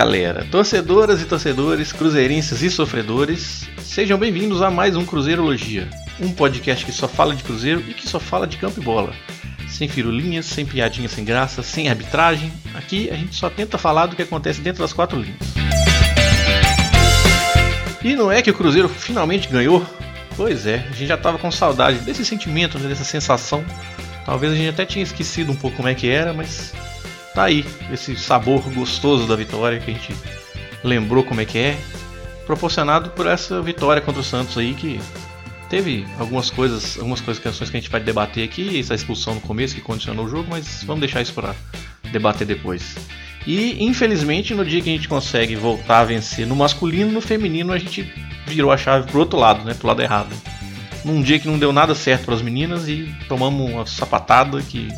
galera. Torcedoras e torcedores, cruzeirenses e sofredores, sejam bem-vindos a mais um Cruzeirologia, um podcast que só fala de Cruzeiro e que só fala de campo e bola. Sem firulinhas, sem piadinhas sem graça, sem arbitragem. Aqui a gente só tenta falar do que acontece dentro das quatro linhas. E não é que o Cruzeiro finalmente ganhou? Pois é, a gente já tava com saudade desse sentimento, dessa sensação. Talvez a gente até tinha esquecido um pouco como é que era, mas tá aí, esse sabor gostoso da vitória que a gente lembrou como é que é, proporcionado por essa vitória contra o Santos aí que teve algumas coisas, algumas coisas, questões que a gente vai debater aqui, essa expulsão no começo que condicionou o jogo, mas vamos deixar isso para debater depois. E infelizmente no dia que a gente consegue voltar a vencer no masculino, no feminino a gente virou a chave pro outro lado, né, pro lado errado. Num dia que não deu nada certo para as meninas e tomamos uma sapatada que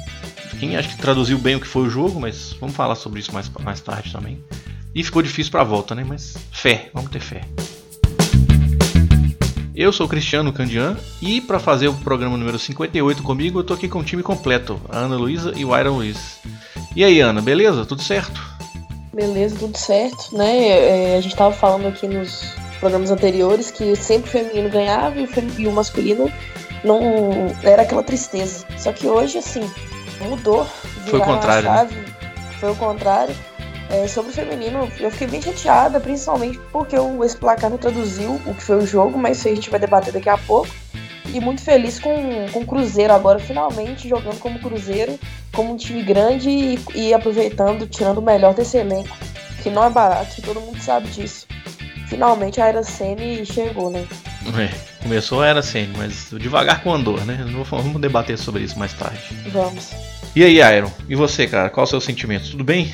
acho que traduziu bem o que foi o jogo, mas vamos falar sobre isso mais, mais tarde também. E ficou difícil para a volta, né? Mas fé, vamos ter fé. Eu sou Cristiano Candian e para fazer o programa número 58 comigo, eu tô aqui com o time completo, a Ana Luísa e o Iron Luiz. E aí, Ana, beleza? Tudo certo? Beleza, tudo certo, né? É, a gente tava falando aqui nos programas anteriores que sempre o feminino ganhava e o, e o masculino não era aquela tristeza. Só que hoje, assim, mudou. Foi o contrário. Chave, né? Foi o contrário. É, sobre o feminino, eu fiquei bem chateada, principalmente porque o, esse placar não traduziu o que foi o jogo, mas isso a gente vai debater daqui a pouco. E muito feliz com, com o Cruzeiro agora, finalmente jogando como Cruzeiro, como um time grande e, e aproveitando, tirando o melhor desse elenco, que não é barato, todo mundo sabe disso. Finalmente a Era Sene chegou, né? É, começou a Era Sene, mas devagar com andor, né? Vamos debater sobre isso mais tarde. Vamos. E aí, Iron? E você, cara? Qual é o seu sentimento? Tudo bem?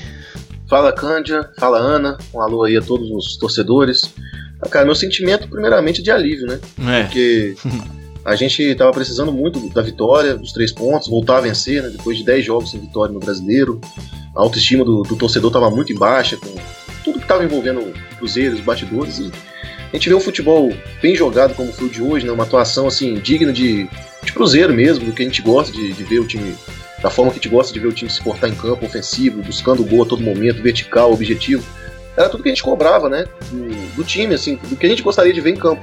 Fala, Cândia. Fala, Ana. Um alô aí a todos os torcedores. Ah, cara, meu sentimento, primeiramente, é de alívio, né? É. Porque a gente tava precisando muito da vitória, dos três pontos, voltar a vencer, né? Depois de dez jogos sem vitória no brasileiro. A autoestima do, do torcedor tava muito em baixa, com tudo que tava envolvendo o Cruzeiro, os batidores. E a gente vê um futebol bem jogado, como foi o de hoje, né? Uma atuação, assim, digna de, de Cruzeiro mesmo, do que a gente gosta de, de ver o time da forma que a gente gosta de ver o time se portar em campo, ofensivo, buscando o gol a todo momento, vertical, objetivo. Era tudo que a gente cobrava, né? Do, do, time, assim, do que a gente gostaria de ver em campo.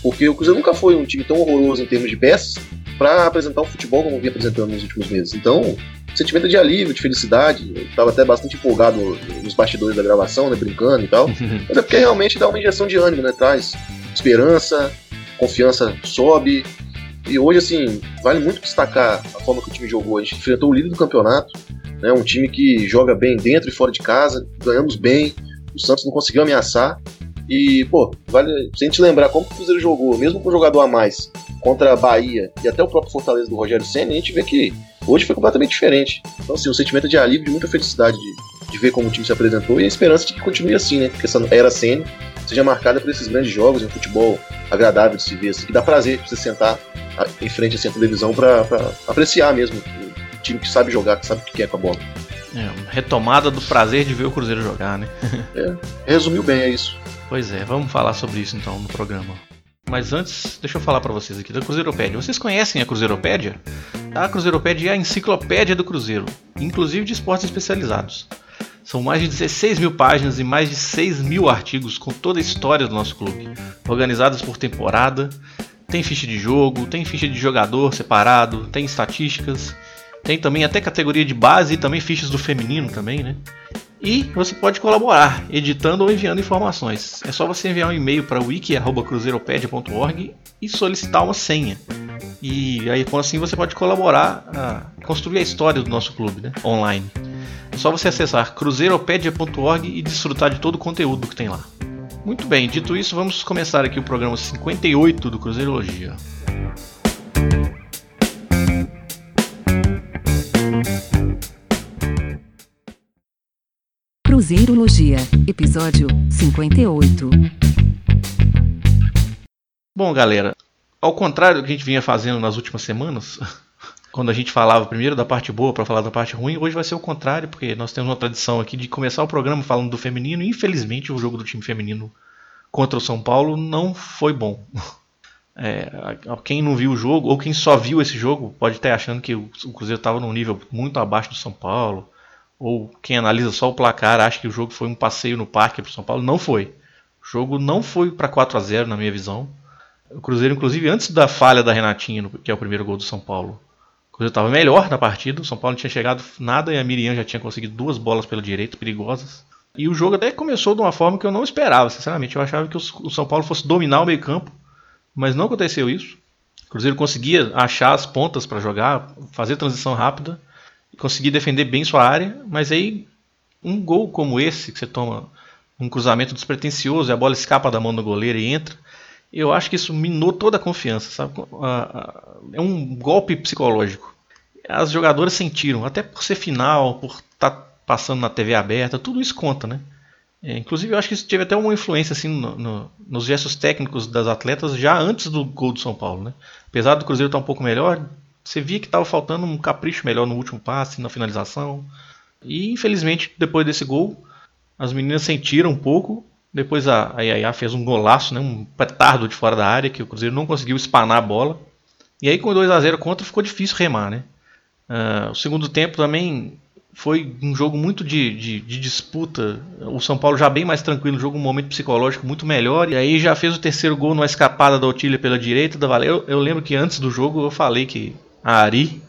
Porque o Cruzeiro nunca foi um time tão horroroso em termos de peças para apresentar um futebol como vinha apresentando nos últimos meses. Então, sentimento de alívio, de felicidade. Eu tava até bastante empolgado nos bastidores da gravação, né? Brincando e tal. Mas é porque realmente dá uma injeção de ânimo, né? Traz esperança, confiança sobe, e hoje, assim, vale muito destacar a forma que o time jogou. A gente enfrentou o líder do campeonato, né, um time que joga bem dentro e fora de casa, ganhamos bem, o Santos não conseguiu ameaçar. E, pô, vale se a gente lembrar como o Cruzeiro jogou, mesmo com um jogador a mais, contra a Bahia e até o próprio Fortaleza do Rogério Senna, a gente vê que hoje foi completamente diferente. Então, assim, um sentimento de alívio, de muita felicidade de, de ver como o time se apresentou e a esperança de que continue assim, né? Que essa era Senna seja marcada por esses grandes jogos, um futebol agradável de se ver, assim, que dá prazer você sentar em frente assim, à televisão para apreciar mesmo o time que sabe jogar, que sabe o que quer com a bola. É, retomada do prazer de ver o Cruzeiro jogar, né? é, resumiu bem, é isso. Pois é, vamos falar sobre isso então no programa. Mas antes, deixa eu falar para vocês aqui da Cruzeiropédia. Vocês conhecem a Cruzeiropédia? A Cruzeiropédia é a enciclopédia do Cruzeiro, inclusive de esportes especializados. São mais de 16 mil páginas e mais de 6 mil artigos com toda a história do nosso clube, organizadas por temporada. Tem ficha de jogo, tem ficha de jogador separado, tem estatísticas, tem também até categoria de base e também fichas do feminino também, né? E você pode colaborar, editando ou enviando informações. É só você enviar um e-mail para wiki.cruzeiropedia.org e solicitar uma senha. E aí, assim, você pode colaborar a construir a história do nosso clube, né? Online. É só você acessar cruzeiropedia.org e desfrutar de todo o conteúdo que tem lá. Muito bem, dito isso, vamos começar aqui o programa 58 do Cruzeirologia. Cruzeirologia, episódio 58. Bom, galera, ao contrário do que a gente vinha fazendo nas últimas semanas, quando a gente falava primeiro da parte boa para falar da parte ruim, hoje vai ser o contrário, porque nós temos uma tradição aqui de começar o programa falando do feminino, e infelizmente o jogo do time feminino contra o São Paulo não foi bom. É, quem não viu o jogo, ou quem só viu esse jogo, pode estar achando que o Cruzeiro estava num nível muito abaixo do São Paulo, ou quem analisa só o placar acha que o jogo foi um passeio no parque para o São Paulo. Não foi. O jogo não foi para 4 a 0 na minha visão. O Cruzeiro, inclusive, antes da falha da Renatinha, que é o primeiro gol do São Paulo, o Cruzeiro estava melhor na partida. O São Paulo não tinha chegado nada e a Miriam já tinha conseguido duas bolas pela direita, perigosas. E o jogo até começou de uma forma que eu não esperava, sinceramente. Eu achava que o São Paulo fosse dominar o meio-campo, mas não aconteceu isso. O Cruzeiro conseguia achar as pontas para jogar, fazer transição rápida, conseguir defender bem sua área, mas aí um gol como esse, que você toma um cruzamento despretensioso e a bola escapa da mão do goleiro e entra, eu acho que isso minou toda a confiança, sabe? É um golpe psicológico. As jogadoras sentiram, até por ser final, por estar tá passando na TV aberta, tudo isso conta, né? É, inclusive, eu acho que isso teve até uma influência assim, no, no, nos gestos técnicos das atletas já antes do gol do São Paulo. Né? Apesar do Cruzeiro estar um pouco melhor, você via que estava faltando um capricho melhor no último passe, na finalização. E infelizmente, depois desse gol, as meninas sentiram um pouco. Depois a, a Yaya fez um golaço, né, um petardo de fora da área, que o Cruzeiro não conseguiu espanar a bola. E aí, com 2 a 0 contra, ficou difícil remar. Né? Uh, o segundo tempo também foi um jogo muito de, de, de, disputa. O São Paulo já bem mais tranquilo, jogo um momento psicológico muito melhor. E aí já fez o terceiro gol numa escapada da Otília pela direita da Valéria. Eu, eu, lembro que antes do jogo eu falei que a Ari,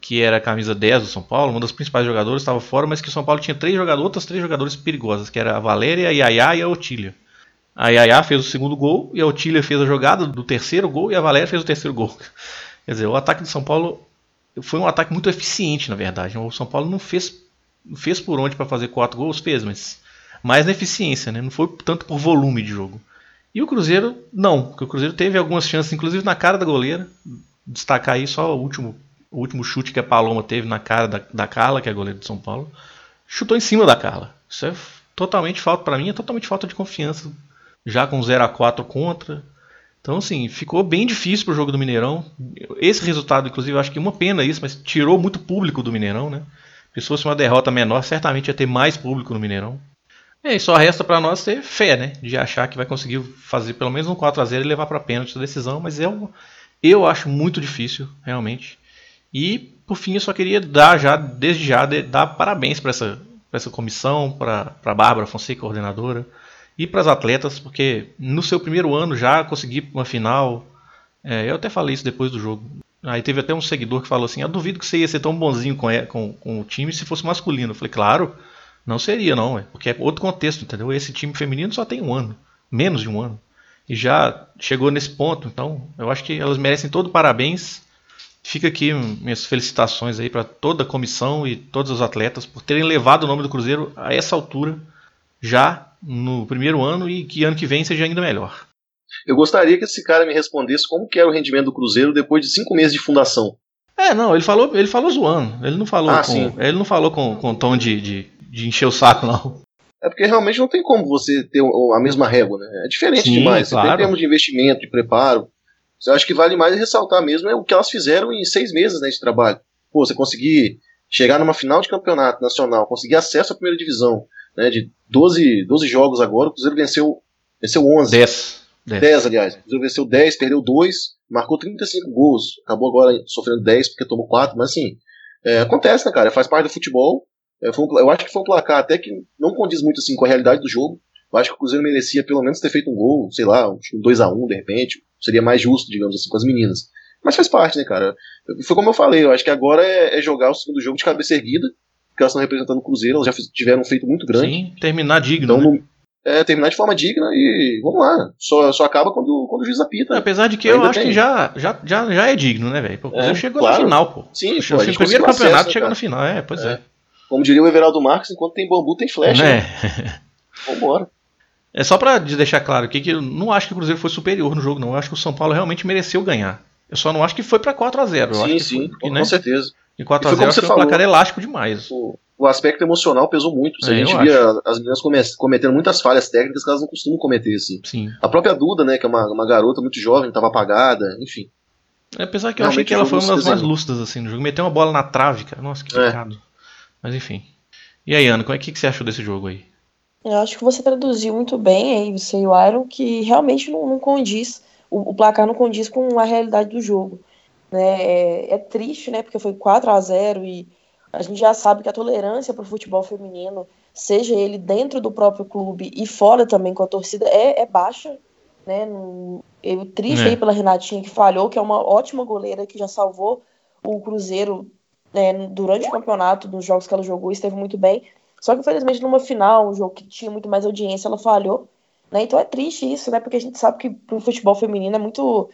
que era a camisa 10 do São Paulo, uma das principais jogadoras, estava fora, mas que o São Paulo tinha três jogadores, outras três jogadoras perigosas, que era a Valéria, a Yaya e a Otília. A Yaya fez o segundo gol e a Otília fez a jogada do terceiro gol e a Valéria fez o terceiro gol. Quer dizer, o ataque do São Paulo foi um ataque muito eficiente, na verdade. O São Paulo não fez, fez por onde para fazer quatro gols, fez, mas mais na eficiência, né? não foi tanto por volume de jogo. E o Cruzeiro, não, porque o Cruzeiro teve algumas chances, inclusive na cara da goleira. Destacar aí só o último, o último chute que a Paloma teve na cara da, da Carla, que é a goleira de São Paulo. Chutou em cima da Carla. Isso é totalmente falta, para mim, é totalmente falta de confiança. Já com 0 a 4 contra. Então, assim, ficou bem difícil pro jogo do Mineirão. Esse resultado, inclusive, eu acho que uma pena isso, mas tirou muito público do Mineirão, né? Se fosse uma derrota menor, certamente ia ter mais público no Mineirão. E aí só resta para nós ter fé, né? De achar que vai conseguir fazer pelo menos um 4 a 0 e levar para pênalti a decisão, mas eu, eu acho muito difícil, realmente. E, por fim, eu só queria dar já, desde já, dar parabéns para essa, essa comissão, para a Bárbara Fonseca, coordenadora, e para as atletas, porque no seu primeiro ano já conseguir uma final. É, eu até falei isso depois do jogo. Aí teve até um seguidor que falou assim: Eu duvido que você ia ser tão bonzinho com, com, com o time se fosse masculino. Eu falei: Claro, não seria, não, é, porque é outro contexto, entendeu? Esse time feminino só tem um ano, menos de um ano. E já chegou nesse ponto, então eu acho que elas merecem todo parabéns. Fica aqui minhas felicitações aí para toda a comissão e todos os atletas por terem levado o nome do Cruzeiro a essa altura já no primeiro ano e que ano que vem seja ainda melhor. Eu gostaria que esse cara me respondesse como que era o rendimento do Cruzeiro depois de cinco meses de fundação. É, não, ele falou, ele falou zoando. Ele não falou ah, com, sim. ele não falou com, com tom de, de, de, encher o saco, não. É porque realmente não tem como você ter a mesma régua, né? É diferente sim, demais. Claro. Você tem termos de investimento, de preparo. Eu acho que vale mais ressaltar mesmo é o que elas fizeram em seis meses né, de trabalho. Pô, você conseguir chegar numa final de campeonato nacional, conseguir acesso à primeira divisão, né, de 12, 12 jogos agora, o Cruzeiro venceu, venceu 11. 10. 10. 10, aliás. O Cruzeiro venceu 10, perdeu 2, marcou 35 gols. Acabou agora sofrendo 10 porque tomou 4, mas assim, é, acontece, né, cara? Faz parte do futebol. É, um, eu acho que foi um placar até que não condiz muito assim com a realidade do jogo. Eu acho que o Cruzeiro merecia pelo menos ter feito um gol, sei lá, um 2x1 de repente. Seria mais justo, digamos assim, com as meninas. Mas faz parte, né, cara? Foi como eu falei, eu acho que agora é, é jogar o segundo jogo de cabeça erguida porque elas estão representando o Cruzeiro, elas já tiveram um feito muito grande. Sim, terminar digno. Então, né? é, terminar de forma digna e vamos lá. Só, só acaba quando, quando o juiz apita. Apesar de que eu acho tem. que já, já, já, já é digno, né, velho? O é, chegou claro. na final, pô. Sim, pô, o primeiro campeonato acesso, chega na final, é, pois é. é. Como diria o Everaldo Marques, enquanto tem bambu tem flecha. É. Né? Vambora. É só pra deixar claro aqui que eu não acho que o Cruzeiro foi superior no jogo, não. Eu acho que o São Paulo realmente mereceu ganhar. Eu só não acho que foi pra 4x0. Sim, sim, foi, com, né? certeza. E 4x0 foi um placar elástico demais. O, o aspecto emocional pesou muito. É, a gente via acho. as meninas cometendo muitas falhas técnicas que elas não costumam cometer, assim. Sim. A própria Duda, né, que é uma, uma garota muito jovem, estava apagada, enfim. É, apesar que eu achei que ela foi uma das mais lúcidas, assim, no jogo. Meteu uma bola na trave, cara. Nossa, que é. pecado. É. Mas enfim. E aí, Ana, o que, que você achou desse jogo aí? Eu acho que você traduziu muito bem aí, você e o Iron, que realmente não, não condiz, o, o, placar não condiz com a realidade do jogo. Né? É, é triste, né? Porque foi 4 a 0 e A gente já sabe que a tolerância para o futebol feminino, seja ele dentro do próprio clube e fora também com a torcida, é, é baixa. Né? Eu triste é. aí pela Renatinha que falhou, que é uma ótima goleira que já salvou o Cruzeiro né, durante o campeonato, nos jogos que ela jogou, esteve muito bem. Só que, infelizmente, numa final, um jogo que tinha muito mais audiência, ela falhou. Né? Então é triste isso, né? Porque a gente sabe que o futebol feminino é muito,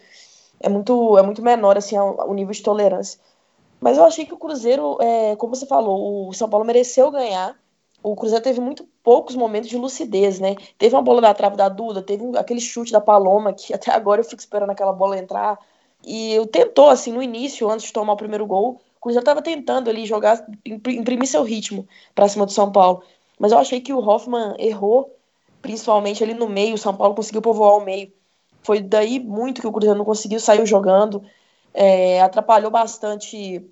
é muito, é muito menor assim, o nível de tolerância. Mas eu achei que o Cruzeiro, é, como você falou, o São Paulo mereceu ganhar. O Cruzeiro teve muito poucos momentos de lucidez, né? Teve uma bola da trave da Duda, teve aquele chute da Paloma, que até agora eu fico esperando aquela bola entrar. E eu tentou, assim, no início, antes de tomar o primeiro gol, Cruzeiro estava tentando ali jogar, imprimir seu ritmo para cima do São Paulo. Mas eu achei que o Hoffman errou, principalmente ali no meio. O São Paulo conseguiu povoar o meio. Foi daí muito que o Cruzeiro não conseguiu sair jogando. É, atrapalhou bastante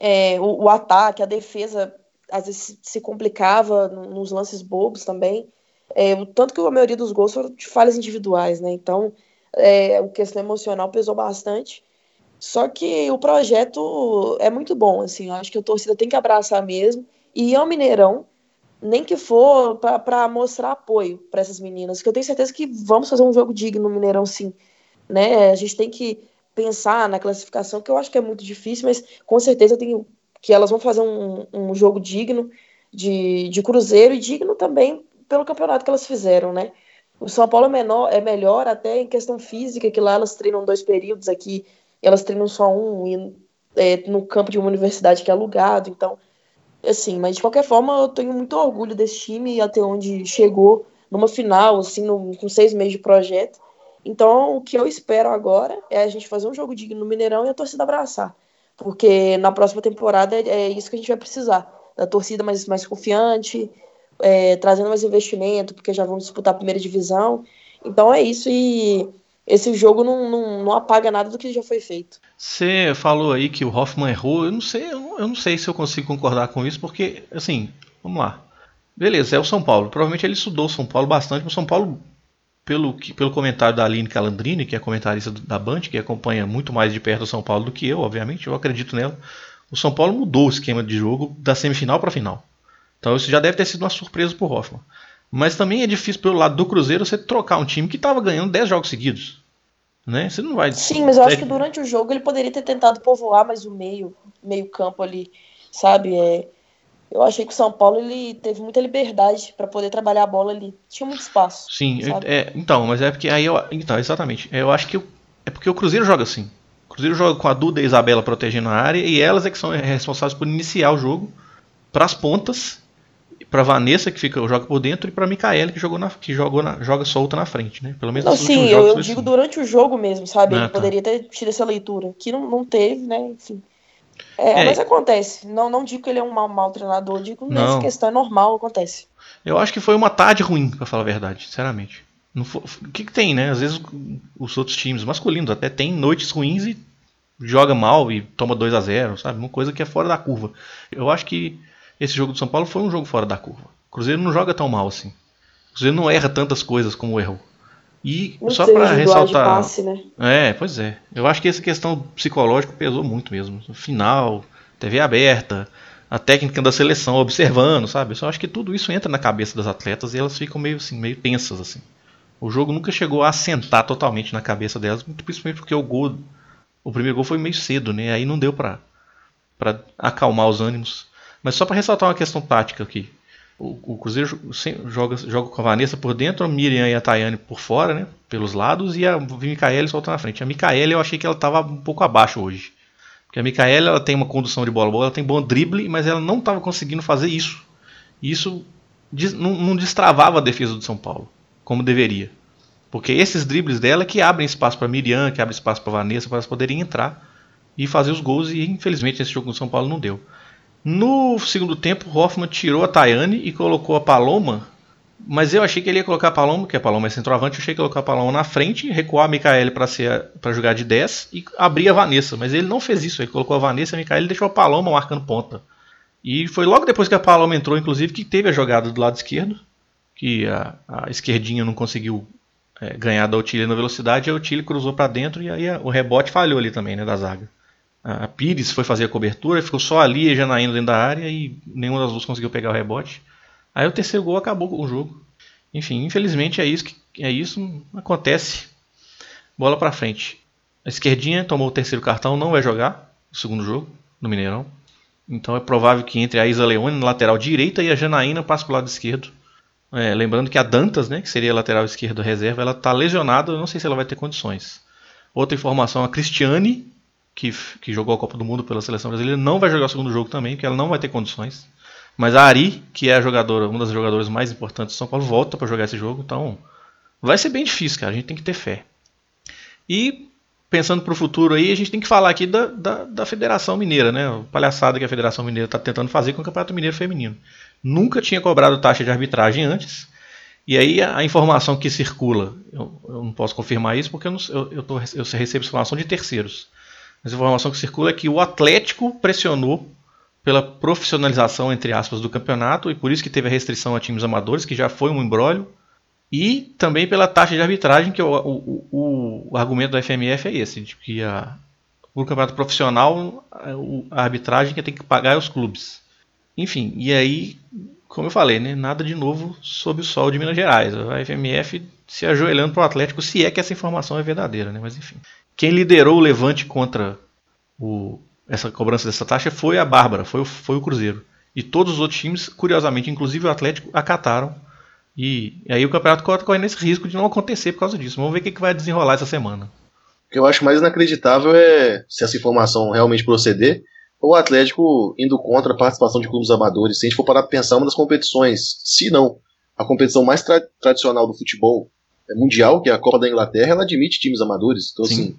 é, o, o, ataque, a defesa às vezes se complicava nos lances bobos também. É, tanto que a maioria dos gols foram de falhas individuais, né? Então, é, o questão emocional pesou bastante. Só que o projeto é muito bom, assim, eu acho que a torcida tem que abraçar mesmo. E é o Mineirão, nem que for para mostrar apoio para essas meninas, que eu tenho certeza que vamos fazer um jogo digno no Mineirão, sim. Né? A gente tem que pensar na classificação, que eu acho que é muito difícil, mas com certeza eu tenho que elas vão fazer um, um jogo digno de, de Cruzeiro e digno também pelo campeonato que elas fizeram, né? O São Paulo é, menor, é melhor até em questão física, que lá elas treinam dois períodos, aqui elas treinam só um, e, é, no campo de uma universidade que é alugado, então, assim, mas de qualquer forma eu tenho muito orgulho desse time até onde chegou numa final, assim, no, com seis meses de projeto. Então, o que eu espero agora é a gente fazer um jogo digno no Mineirão e a torcida abraçar. Porque na próxima temporada é, é isso que a gente vai precisar. Da torcida mais, mais confiante, é, trazendo mais investimento, porque já vamos disputar a primeira divisão. Então é isso e esse jogo não, não, não, apaga nada do que já foi feito. Você falou aí que o Hoffman errou. Eu não sei, eu não, sei se eu consigo concordar com isso, porque, assim, vamos lá. Beleza, é o São Paulo. Provavelmente ele estudou o São Paulo bastante, mas o São Paulo, pelo, pelo comentário da Aline Calandrini, que é comentarista da Band, que acompanha muito mais de perto o São Paulo do que eu, obviamente, eu acredito nela. O São Paulo mudou o esquema de jogo da semifinal para a final. Então isso já deve ter sido uma surpresa para o Hoffman. Mas também é difícil pelo lado do Cruzeiro você trocar um time que estava ganhando 10 jogos seguidos. Né? Você não vai. Sim, mas eu acho que durante o jogo ele poderia ter tentado povoar mais o meio, meio campo ali, sabe? É, eu achei que o São Paulo ele teve muita liberdade para poder trabalhar a bola ali. Tinha muito espaço. Sim, é, então, mas é porque aí eu. Então, exatamente. Eu acho que é porque o Cruzeiro joga assim. O Cruzeiro joga com a Duda e a Isabela protegendo a área e elas é que são responsáveis por iniciar o jogo para as pontas para Vanessa que fica joga por dentro e para Micaela que jogou na, que jogou na, joga solta na frente, né? Pelo menos não, sim, eu, eu digo assim. durante o jogo mesmo, sabe? Ah, Ele tá. poderia ter tido essa leitura, que não, não teve, né? Enfim. É, é, mas acontece. Não, não digo que ele é um mau, mau treinador, digo que nessa questão é normal, acontece. Eu acho que foi uma tarde ruim, para falar a verdade, sinceramente. o que, que tem, né? Às vezes os outros times masculinos até tem noites ruins e joga mal e toma 2 a 0 sabe? Uma coisa que é fora da curva. Eu acho que esse jogo do São Paulo foi um jogo fora da curva. O Cruzeiro não joga tão mal assim. O Cruzeiro não erra tantas coisas como errou. E não só para ressaltar. Passe, né? É, pois é. Eu acho que essa questão psicológica pesou muito mesmo. No final, TV aberta, a técnica da seleção observando, sabe? Eu só acho que tudo isso entra na cabeça das atletas e elas ficam meio assim, meio tensas assim. O jogo nunca chegou a assentar totalmente na cabeça delas, principalmente porque o gol, o primeiro gol foi meio cedo, né? Aí não deu para para acalmar os ânimos. Mas só para ressaltar uma questão tática aqui. O, o Cruzeiro joga, joga com a Vanessa por dentro, a Miriam e a Tayane por fora, né? Pelos lados, e a Micaele solta na frente. A Micaele eu achei que ela estava um pouco abaixo hoje. Porque a Micaela ela tem uma condução de bola boa, ela tem bom drible, mas ela não estava conseguindo fazer isso. E isso não, não destravava a defesa do São Paulo, como deveria. Porque esses dribles dela que abrem espaço para Miriam, que abrem espaço para Vanessa, para elas poderem entrar e fazer os gols. E infelizmente esse jogo do São Paulo não deu. No segundo tempo, Hoffman tirou a Tayane e colocou a Paloma. Mas eu achei que ele ia colocar a Paloma, que a Paloma é centroavante, eu achei que ia colocar a Paloma na frente, recuar a Micaele para jogar de 10 e abrir a Vanessa. Mas ele não fez isso, ele colocou a Vanessa e a Micaele e deixou a Paloma marcando ponta. E foi logo depois que a Paloma entrou, inclusive, que teve a jogada do lado esquerdo, que a, a esquerdinha não conseguiu é, ganhar da Otília na velocidade, a Otília cruzou para dentro e aí a, o rebote falhou ali também, né, da zaga. A Pires foi fazer a cobertura, ficou só ali e Janaína dentro da área e nenhuma das duas conseguiu pegar o rebote. Aí o terceiro gol acabou o jogo. Enfim, infelizmente é isso que é isso acontece. Bola para frente. A esquerdinha tomou o terceiro cartão, não vai jogar o segundo jogo no Mineirão. Então é provável que entre a Isa Leone na lateral direita e a Janaína passe para o lado esquerdo. É, lembrando que a Dantas, né, que seria a lateral esquerda reserva, ela está lesionada, eu não sei se ela vai ter condições. Outra informação, a Cristiane que, que jogou a Copa do Mundo pela seleção brasileira, não vai jogar o segundo jogo também, porque ela não vai ter condições. Mas a Ari, que é a jogadora, uma das jogadoras mais importantes do São Paulo, volta para jogar esse jogo, então vai ser bem difícil, cara. A gente tem que ter fé. E pensando para o futuro aí, a gente tem que falar aqui da, da, da Federação Mineira, né? O palhaçada que a Federação Mineira está tentando fazer com o Campeonato Mineiro Feminino. Nunca tinha cobrado taxa de arbitragem antes. E aí a, a informação que circula, eu, eu, não posso confirmar isso porque eu, não, eu, eu, tô, eu recebo informação de terceiros. Mas a informação que circula é que o Atlético pressionou pela profissionalização, entre aspas, do campeonato e por isso que teve a restrição a times amadores, que já foi um embrólio. E também pela taxa de arbitragem, que o, o, o argumento da FMF é esse, de que a, o campeonato profissional, a arbitragem que tem que pagar é os clubes. Enfim, e aí, como eu falei, né, nada de novo sob o sol de Minas Gerais. A FMF se ajoelhando para o Atlético, se é que essa informação é verdadeira, né? mas enfim. Quem liderou o levante contra o, essa cobrança dessa taxa foi a Bárbara, foi o, foi o Cruzeiro. E todos os outros times, curiosamente, inclusive o Atlético, acataram. E, e aí o campeonato corre nesse risco de não acontecer por causa disso. Vamos ver o que, que vai desenrolar essa semana. O que eu acho mais inacreditável é, se essa informação realmente proceder, o Atlético indo contra a participação de clubes amadores. Se a gente for parar para pensar, uma das competições, se não a competição mais tra tradicional do futebol é mundial, que é a Copa da Inglaterra, ela admite times amadores. Então, Sim. assim,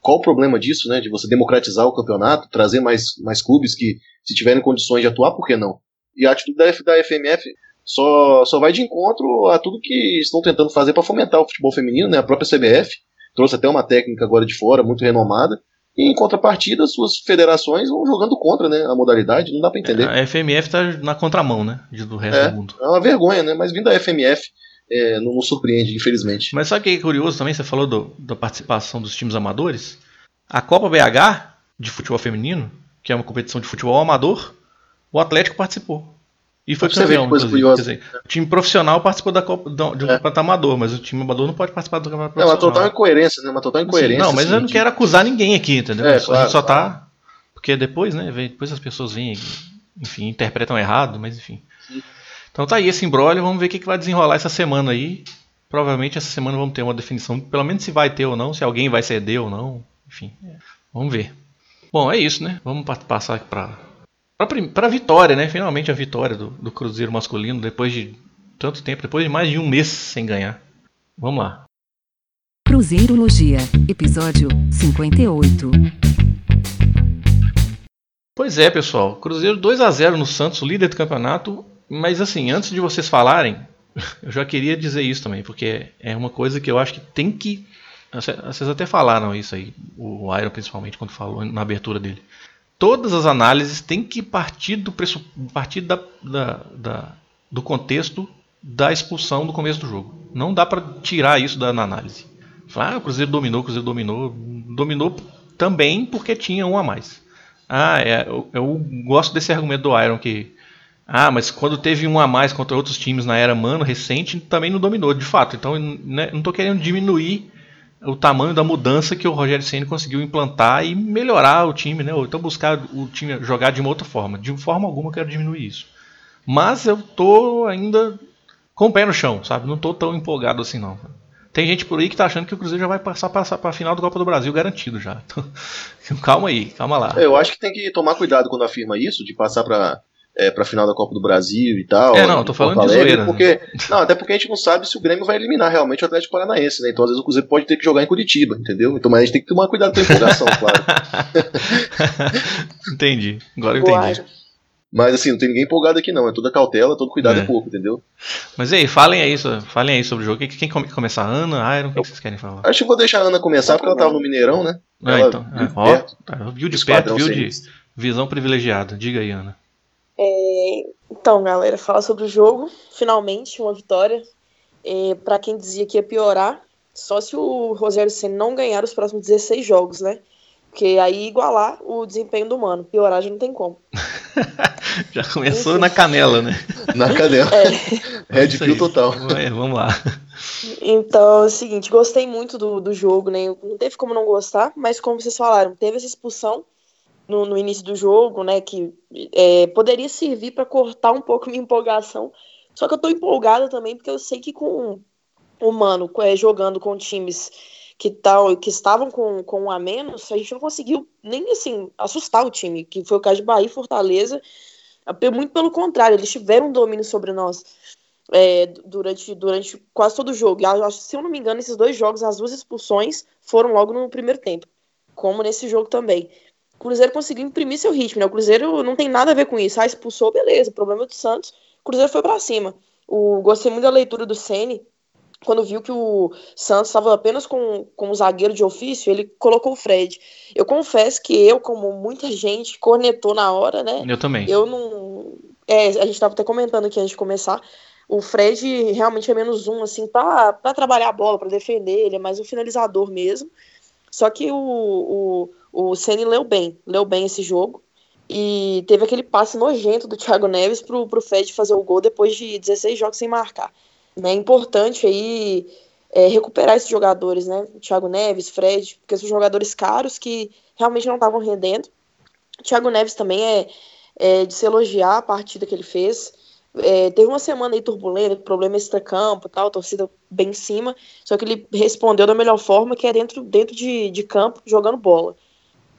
qual o problema disso, né? De você democratizar o campeonato, trazer mais, mais clubes que, se tiverem condições de atuar, por que não? E a atitude da, da FMF só, só vai de encontro a tudo que estão tentando fazer para fomentar o futebol feminino, né? A própria CBF trouxe até uma técnica agora de fora, muito renomada, e em contrapartida, suas federações vão jogando contra né, a modalidade, não dá para entender. A FMF está na contramão, né? Do resto é, do mundo. É uma vergonha, né? Mas vindo da FMF, é, não nos surpreende, infelizmente. Mas sabe o que é curioso também? Você falou do, da participação dos times amadores. A Copa BH de futebol feminino, que é uma competição de futebol amador, o Atlético participou. E foi campeão. Coisa curiosa. Dizer, o time profissional participou da Copa de um é. campeonato amador, mas o time amador não pode participar do campeonato profissional. É uma total incoerência, né? Uma total incoerência. Assim, não, mas assim, eu não quero acusar ninguém aqui, entendeu? É, claro, a gente só tá. Claro. Porque depois, né? Depois as pessoas vêm, enfim, interpretam errado, mas enfim. Sim. Então tá aí esse embrólio, vamos ver o que, que vai desenrolar essa semana aí. Provavelmente essa semana vamos ter uma definição, pelo menos se vai ter ou não, se alguém vai ceder ou não. Enfim, vamos ver. Bom, é isso, né? Vamos passar para para a vitória, né? Finalmente a vitória do, do Cruzeiro masculino depois de tanto tempo, depois de mais de um mês sem ganhar. Vamos lá. Cruzeirologia, episódio 58. Pois é, pessoal. Cruzeiro 2 a 0 no Santos, líder do campeonato. Mas assim, antes de vocês falarem, eu já queria dizer isso também, porque é uma coisa que eu acho que tem que. Vocês até falaram isso aí, o Iron principalmente, quando falou na abertura dele. Todas as análises têm que partir do, partir da, da, da, do contexto da expulsão do começo do jogo. Não dá para tirar isso da análise. Ah, o Cruzeiro dominou, o Cruzeiro dominou. Dominou também porque tinha um a mais. Ah, é, eu, eu gosto desse argumento do Iron que ah, mas quando teve um a mais contra outros times na era Mano recente, também não dominou, de fato. Então, né, não estou querendo diminuir o tamanho da mudança que o Rogério Ceni conseguiu implantar e melhorar o time, né? Ou então buscar o time jogar de uma outra forma. De forma alguma eu quero diminuir isso. Mas eu tô ainda com o pé no chão, sabe? Não tô tão empolgado assim não. Tem gente por aí que tá achando que o Cruzeiro já vai passar para a final da Copa do Brasil garantido já. Então, calma aí, calma lá. Eu acho que tem que tomar cuidado quando afirma isso, de passar para é, pra final da Copa do Brasil e tal. É, não, tô falando Alegre, de zoeira. Porque, né? não, até porque a gente não sabe se o Grêmio vai eliminar realmente o Atlético Paranaense, né? Então às vezes o Cruzeiro pode ter que jogar em Curitiba, entendeu? Então mas a gente tem que tomar cuidado com a empolgação, claro. entendi, agora eu entendi. Mas assim, não tem ninguém empolgado aqui não, é toda cautela, todo cuidado é, é pouco, entendeu? Mas aí, falem aí, falem aí sobre o jogo. Quem, quem começar? Ana, Iron, o que, que vocês querem falar? Acho que vou deixar a Ana começar, porque ela tava no Mineirão, né? Ah, então. É, ó, tá, viu de perto, viu de visão privilegiada. Diga aí, Ana. É, então, galera, fala sobre o jogo. Finalmente, uma vitória. É, para quem dizia que ia piorar, só se o Rogério Senna não ganhar os próximos 16 jogos, né? Porque aí igualar o desempenho do Mano. Piorar já não tem como. já começou Enfim. na canela, né? Na canela. É. Red Pill total. É, vamos lá. Então é o seguinte, gostei muito do, do jogo, né? Não teve como não gostar, mas como vocês falaram, teve essa expulsão no, no início do jogo, né? Que é, poderia servir para cortar um pouco minha empolgação. Só que eu tô empolgada também, porque eu sei que com o Mano é, jogando com times que, tal, que estavam com, com um a menos, a gente não conseguiu nem assim assustar o time, que foi o caso de Bahia e Fortaleza. Muito pelo contrário, eles tiveram um domínio sobre nós é, durante, durante quase todo o jogo. E, se eu não me engano, esses dois jogos, as duas expulsões foram logo no primeiro tempo, como nesse jogo também. O Cruzeiro conseguiu imprimir seu ritmo, né? O Cruzeiro não tem nada a ver com isso. Ah, expulsou, beleza, problema do Santos. O Cruzeiro foi para cima. O, gostei muito da leitura do Ceni quando viu que o Santos estava apenas com, com um zagueiro de ofício, ele colocou o Fred. Eu confesso que eu, como muita gente, cornetou na hora, né? Eu também. Eu não. É, a gente estava até comentando aqui antes de começar. O Fred realmente é menos um, assim, para trabalhar a bola, para defender, ele é mais um finalizador mesmo. Só que o, o, o Ceni leu bem, leu bem esse jogo. E teve aquele passe nojento do Thiago Neves pro, pro Fred fazer o gol depois de 16 jogos sem marcar. É importante aí é, recuperar esses jogadores, né? Thiago Neves, Fred, porque são jogadores caros que realmente não estavam rendendo. Thiago Neves também é, é, de se elogiar a partida que ele fez. É, teve uma semana aí turbulenta, problema extra-campo tal, torcida bem em cima, só que ele respondeu da melhor forma, que é dentro, dentro de, de campo, jogando bola.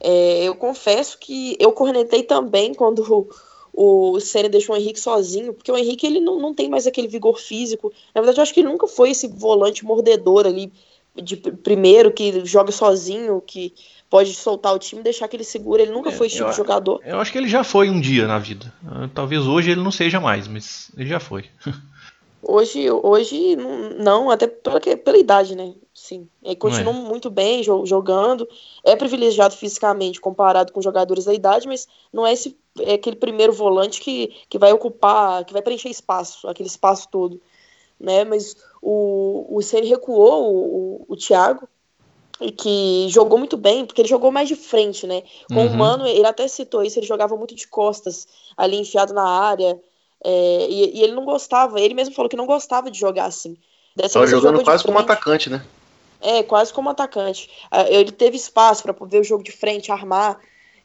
É, eu confesso que eu cornetei também quando o Senna deixou o Henrique sozinho, porque o Henrique ele não, não tem mais aquele vigor físico. Na verdade, eu acho que ele nunca foi esse volante mordedor ali de primeiro, que joga sozinho, que pode soltar o time e deixar que ele segura. Ele nunca é, foi esse tipo de jogador. Eu acho que ele já foi um dia na vida. Talvez hoje ele não seja mais, mas ele já foi. Hoje, hoje não, até pela, pela idade, né? Sim. Ele continua é. muito bem jogando. É privilegiado fisicamente comparado com jogadores da idade, mas não é, esse, é aquele primeiro volante que, que vai ocupar, que vai preencher espaço, aquele espaço todo. Né? Mas o, o Ceni recuou o, o, o Thiago, e que jogou muito bem, porque ele jogou mais de frente, né? Com uhum. o Mano, ele até citou isso, ele jogava muito de costas, ali enfiado na área. É, e, e, ele não gostava, ele mesmo falou que não gostava de jogar assim. Dessa Tava jogando quase como atacante, né? É, quase como atacante. Ah, ele teve espaço para ver o jogo de frente, armar,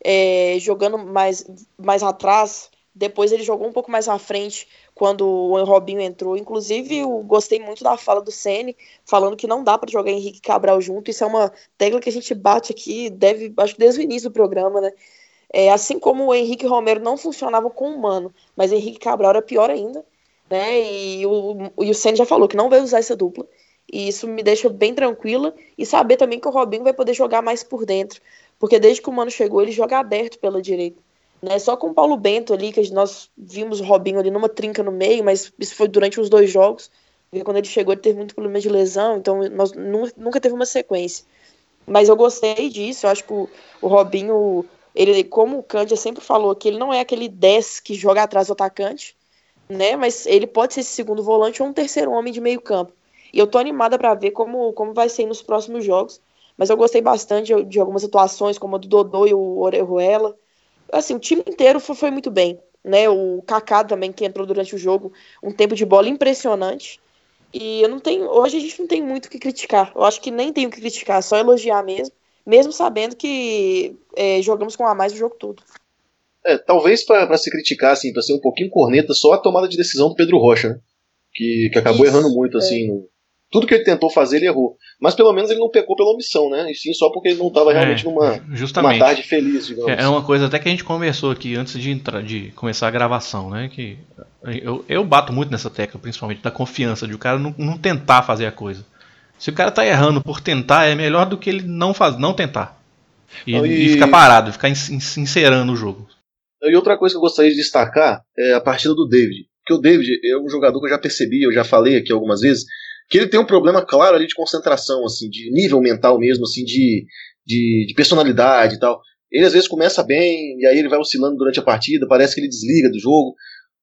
é, jogando mais, mais atrás. Depois ele jogou um pouco mais à frente quando o Robinho entrou. Inclusive, eu gostei muito da fala do Ceni falando que não dá para jogar Henrique Cabral junto. Isso é uma tecla que a gente bate aqui, deve, acho que desde o início do programa, né? É, assim como o Henrique Romero não funcionava com o Mano, mas Henrique Cabral era pior ainda, né? E o, e o Senna já falou que não vai usar essa dupla. E isso me deixa bem tranquila. E saber também que o Robinho vai poder jogar mais por dentro. Porque desde que o Mano chegou, ele joga aberto pela direita. Né? Só com o Paulo Bento ali, que nós vimos o Robinho ali numa trinca no meio, mas isso foi durante os dois jogos. Porque quando ele chegou, ele teve muito problema de lesão, então nós nunca teve uma sequência. Mas eu gostei disso, eu acho que o, o Robinho ele, como o Candia sempre falou, que ele não é aquele 10 que joga atrás do atacante, né? Mas ele pode ser esse segundo volante ou um terceiro homem de meio campo. E eu tô animada para ver como, como vai ser nos próximos jogos. Mas eu gostei bastante de, algumas atuações, como a do Dodô e o Orejuela. Assim, o time inteiro foi, foi muito bem. Né? O Kaká também, que entrou durante o jogo, um tempo de bola impressionante. E eu não tenho. Hoje a gente não tem muito o que criticar. Eu acho que nem tem o que criticar, só elogiar mesmo mesmo sabendo que é, jogamos com a mais o jogo todo. É, talvez para se criticar, assim, para ser um pouquinho corneta, só a tomada de decisão do Pedro Rocha, né? que, que acabou Isso, errando muito, assim, é. no, tudo que ele tentou fazer, ele errou. Mas pelo menos ele não pecou pela omissão, né? E sim só porque ele não estava realmente é, numa, numa tarde feliz, digamos. É, é uma coisa até que a gente conversou aqui antes de, entrar, de começar a gravação, né? Que eu, eu bato muito nessa tecla, principalmente da confiança, de o cara não, não tentar fazer a coisa. Se o cara tá errando por tentar, é melhor do que ele não faz, não tentar. E, e... e ficar parado, ficar sincerando o jogo. E outra coisa que eu gostaria de destacar é a partida do David. Porque o David é um jogador que eu já percebi, eu já falei aqui algumas vezes, que ele tem um problema claro ali de concentração, assim, de nível mental mesmo, assim, de, de, de personalidade e tal. Ele às vezes começa bem, e aí ele vai oscilando durante a partida, parece que ele desliga do jogo.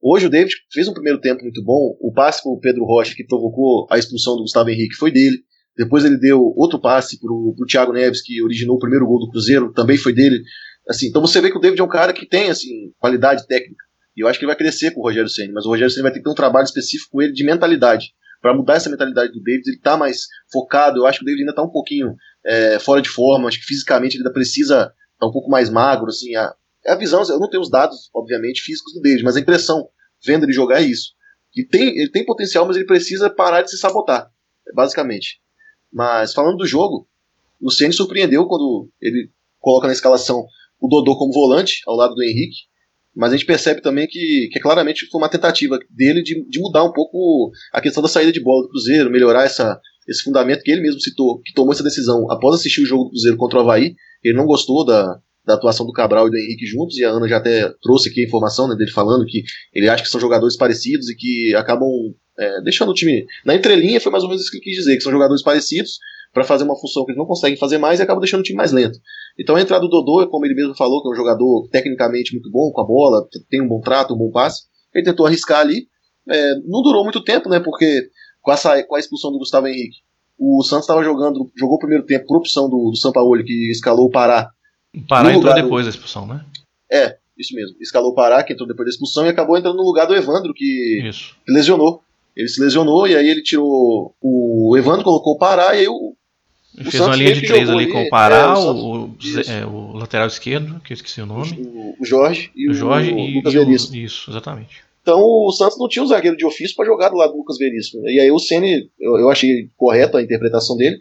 Hoje o David fez um primeiro tempo muito bom. O passe com o Pedro Rocha, que provocou a expulsão do Gustavo Henrique, foi dele. Depois ele deu outro passe pro, pro Thiago Neves, que originou o primeiro gol do Cruzeiro, também foi dele. Assim, então você vê que o David é um cara que tem assim qualidade técnica. E eu acho que ele vai crescer com o Rogério Senna, mas o Rogério Senna vai ter que ter um trabalho específico com ele de mentalidade. Para mudar essa mentalidade do David, ele tá mais focado. Eu acho que o David ainda tá um pouquinho é, fora de forma, acho que fisicamente ele ainda precisa tá um pouco mais magro. Assim, a, a visão, eu não tenho os dados, obviamente, físicos do David, mas a impressão, vendo ele jogar, é isso. Que tem, ele tem potencial, mas ele precisa parar de se sabotar, basicamente. Mas falando do jogo, o Ceni surpreendeu quando ele coloca na escalação o Dodô como volante, ao lado do Henrique. Mas a gente percebe também que, que claramente foi uma tentativa dele de, de mudar um pouco a questão da saída de bola do Cruzeiro, melhorar essa, esse fundamento que ele mesmo citou, que tomou essa decisão após assistir o jogo do Cruzeiro contra o Havaí. Ele não gostou da, da atuação do Cabral e do Henrique juntos, e a Ana já até trouxe aqui a informação né, dele falando que ele acha que são jogadores parecidos e que acabam é, deixando o time. Na entrelinha foi mais ou menos isso que ele quis dizer, que são jogadores parecidos para fazer uma função que eles não conseguem fazer mais e acabam deixando o time mais lento. Então a entrada do Dodô, como ele mesmo falou, que é um jogador tecnicamente muito bom com a bola, tem um bom trato, um bom passe, ele tentou arriscar ali. É, não durou muito tempo, né? Porque com, essa, com a expulsão do Gustavo Henrique, o Santos estava jogando, jogou o primeiro tempo por opção do, do Sampaoli, que escalou o Pará. O Pará entrou depois do... da expulsão, né? É, isso mesmo. Escalou o Pará, que entrou depois da expulsão, e acabou entrando no lugar do Evandro, que, que lesionou. Ele se lesionou e aí ele tirou. O Evandro colocou o Pará e aí o. Ele fez uma linha de três ali com o Pará, é, o, o, é, o, lateral esquerdo, que eu esqueci o nome. O, Jorge e o, Jorge e, Lucas Veríssimo. Isso, exatamente. Então o Santos não tinha um zagueiro de ofício para jogar do lado do Lucas Veríssimo. E aí o Ceni, eu, eu achei correto a interpretação dele,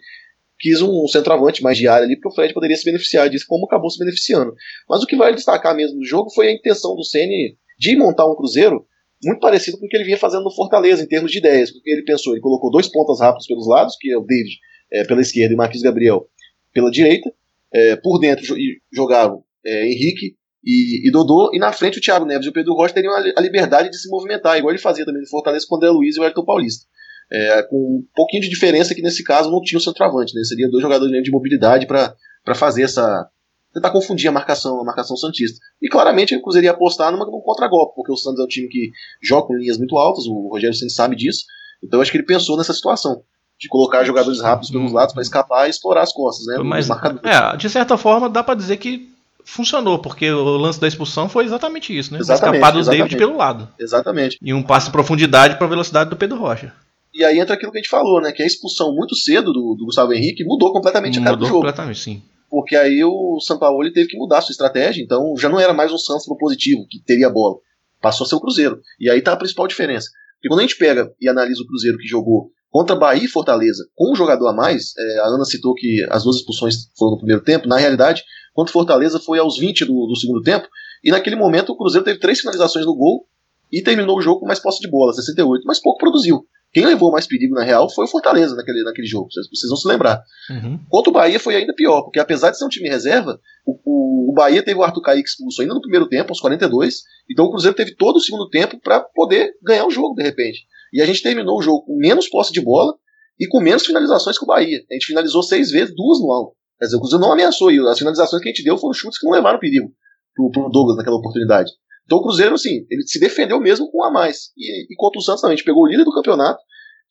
quis um centroavante mais de área ali, porque o Fred poderia se beneficiar disso, como acabou se beneficiando. Mas o que vai destacar mesmo no jogo foi a intenção do Ceni de montar um Cruzeiro muito parecido com o que ele vinha fazendo no Fortaleza, em termos de ideias. Porque ele pensou, ele colocou dois pontas rápidos pelos lados, que é o David é, pela esquerda e Marquinhos Gabriel pela direita. É, por dentro jogavam é, Henrique e, e, Dodô, e na frente o Thiago Neves e o Pedro Rocha teriam a, liberdade de se movimentar, igual ele fazia também no Fortaleza com o André Luiz e o Elton Paulista. É, com um pouquinho de diferença que nesse caso não tinha o centroavante, né? Seriam dois jogadores de mobilidade para fazer essa, tentar confundir a marcação, a marcação Santista. E claramente o Cruzeiro ia apostar numa, num contra-golpe, porque o Santos é um time que joga com linhas muito altas, o Rogério sempre sabe disso. Então acho que ele pensou nessa situação. De colocar jogadores rápidos pelos lados para escapar e explorar as costas, né? Mas, é, de certa forma, dá para dizer que funcionou, porque o lance da expulsão foi exatamente isso, né? Exatamente, Escapar do David pelo lado. Exatamente. E um passe em profundidade para a velocidade do Pedro Rocha. E aí entra aquilo que a gente falou, né? Que a expulsão muito cedo do, do Gustavo Henrique mudou completamente a cara mudou do jogo. completamente, sim porque aí o Sampaoli teve que mudar a sua estratégia, então já não era mais um Santos propositivo, que teria bola. Passou a ser o Cruzeiro. E aí tá a principal diferença. Porque quando a gente pega e analisa o Cruzeiro que jogou contra Bahia e Fortaleza com um jogador a mais, é, a Ana citou que as duas expulsões foram no primeiro tempo, na realidade, contra Fortaleza foi aos 20 do, do segundo tempo, e naquele momento o Cruzeiro teve três finalizações no gol e terminou o jogo com mais posse de bola, 68, mas pouco produziu. Quem levou mais perigo, na real, foi o Fortaleza naquele, naquele jogo, vocês, vão se lembrar. Uhum. Contra o Bahia foi ainda pior, porque apesar de ser um time reserva, o, o, o Bahia teve o Arthur Kaique expulso ainda no primeiro tempo, aos 42, então o Cruzeiro teve todo o segundo tempo para poder ganhar o jogo, de repente. E a gente terminou o jogo com menos posse de bola e com menos finalizações que o Bahia. A gente finalizou seis vezes, duas no alto. Quer dizer, o Cruzeiro não ameaçou, e as finalizações que a gente deu foram chutes que não levaram perigo pro, pro Douglas naquela oportunidade. Então o Cruzeiro, assim, ele se defendeu mesmo com um a mais. E, e contra o Santos também, a gente pegou o líder do campeonato,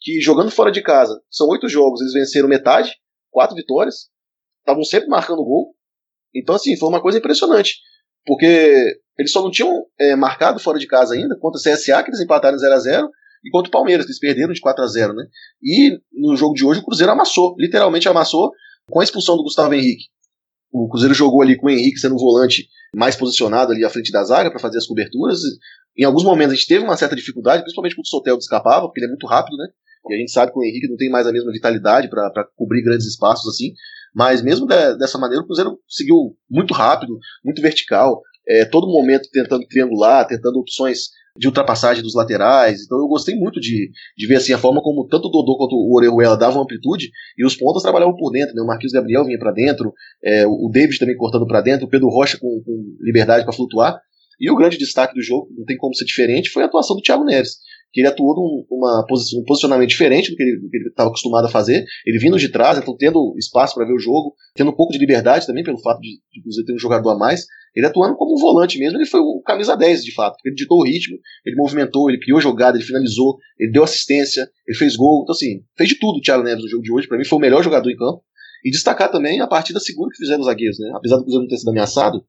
que jogando fora de casa, são oito jogos, eles venceram metade, quatro vitórias, estavam sempre marcando gol. Então, assim, foi uma coisa impressionante. Porque eles só não tinham é, marcado fora de casa ainda, contra o CSA, que eles empataram 0 a 0 e contra o Palmeiras, que eles perderam de 4 a 0 né? E no jogo de hoje o Cruzeiro amassou, literalmente amassou, com a expulsão do Gustavo Henrique. O Cruzeiro jogou ali com o Henrique sendo um volante mais posicionado ali à frente da zaga para fazer as coberturas. Em alguns momentos a gente teve uma certa dificuldade, principalmente quando o Sotel escapava, porque ele é muito rápido, né? E a gente sabe que o Henrique não tem mais a mesma vitalidade para cobrir grandes espaços assim. Mas mesmo de, dessa maneira, o Cruzeiro seguiu muito rápido, muito vertical, é, todo momento tentando triangular, tentando opções de ultrapassagem dos laterais. Então eu gostei muito de, de ver assim a forma como tanto o Dodô quanto o Orejuela davam amplitude e os pontas trabalhavam por dentro. Né? O Marquinhos Gabriel vinha para dentro, é, o David também cortando para dentro, o Pedro Rocha com, com liberdade para flutuar. E o grande destaque do jogo, não tem como ser diferente, foi a atuação do Thiago Neres que ele atuou num uma um posicionamento diferente do que ele estava acostumado a fazer. Ele vindo de trás, então tendo espaço para ver o jogo, tendo um pouco de liberdade também, pelo fato de, de ter um jogador a mais. Ele atuando como um volante mesmo, ele foi o camisa 10 de fato. Ele ditou o ritmo, ele movimentou, ele criou jogada, ele finalizou, ele deu assistência, ele fez gol. Então, assim, fez de tudo o Thiago Neves no jogo de hoje. Para mim, foi o melhor jogador em campo. E destacar também a partida segura que fizeram os zagueiros, né? Apesar do Cruzeiro não ter sido ameaçado,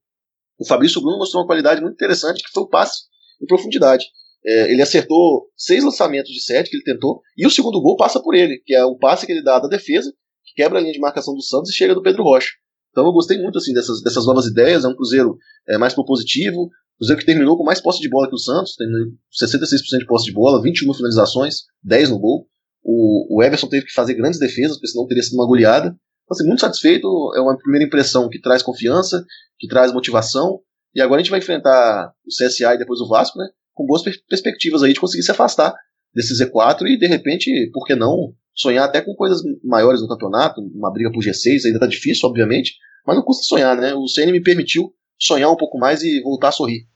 o Fabrício Bruno mostrou uma qualidade muito interessante que foi o passe em profundidade. É, ele acertou seis lançamentos de sete que ele tentou, e o segundo gol passa por ele, que é o passe que ele dá da defesa, que quebra a linha de marcação do Santos e chega do Pedro Rocha. Então eu gostei muito assim dessas, dessas novas ideias, é um Cruzeiro é, mais propositivo, Cruzeiro que terminou com mais posse de bola que o Santos, terminou 66% de posse de bola, 21 finalizações, 10 no gol. O, o Everson teve que fazer grandes defesas, porque senão teria sido uma goleada. Então, assim, muito satisfeito, é uma primeira impressão que traz confiança, que traz motivação. E agora a gente vai enfrentar o CSA e depois o Vasco, né? Com boas perspectivas aí de conseguir se afastar desse Z4 e, de repente, por que não sonhar até com coisas maiores no campeonato, uma briga por G6, ainda tá difícil, obviamente, mas não custa sonhar, né? O CN me permitiu sonhar um pouco mais e voltar a sorrir.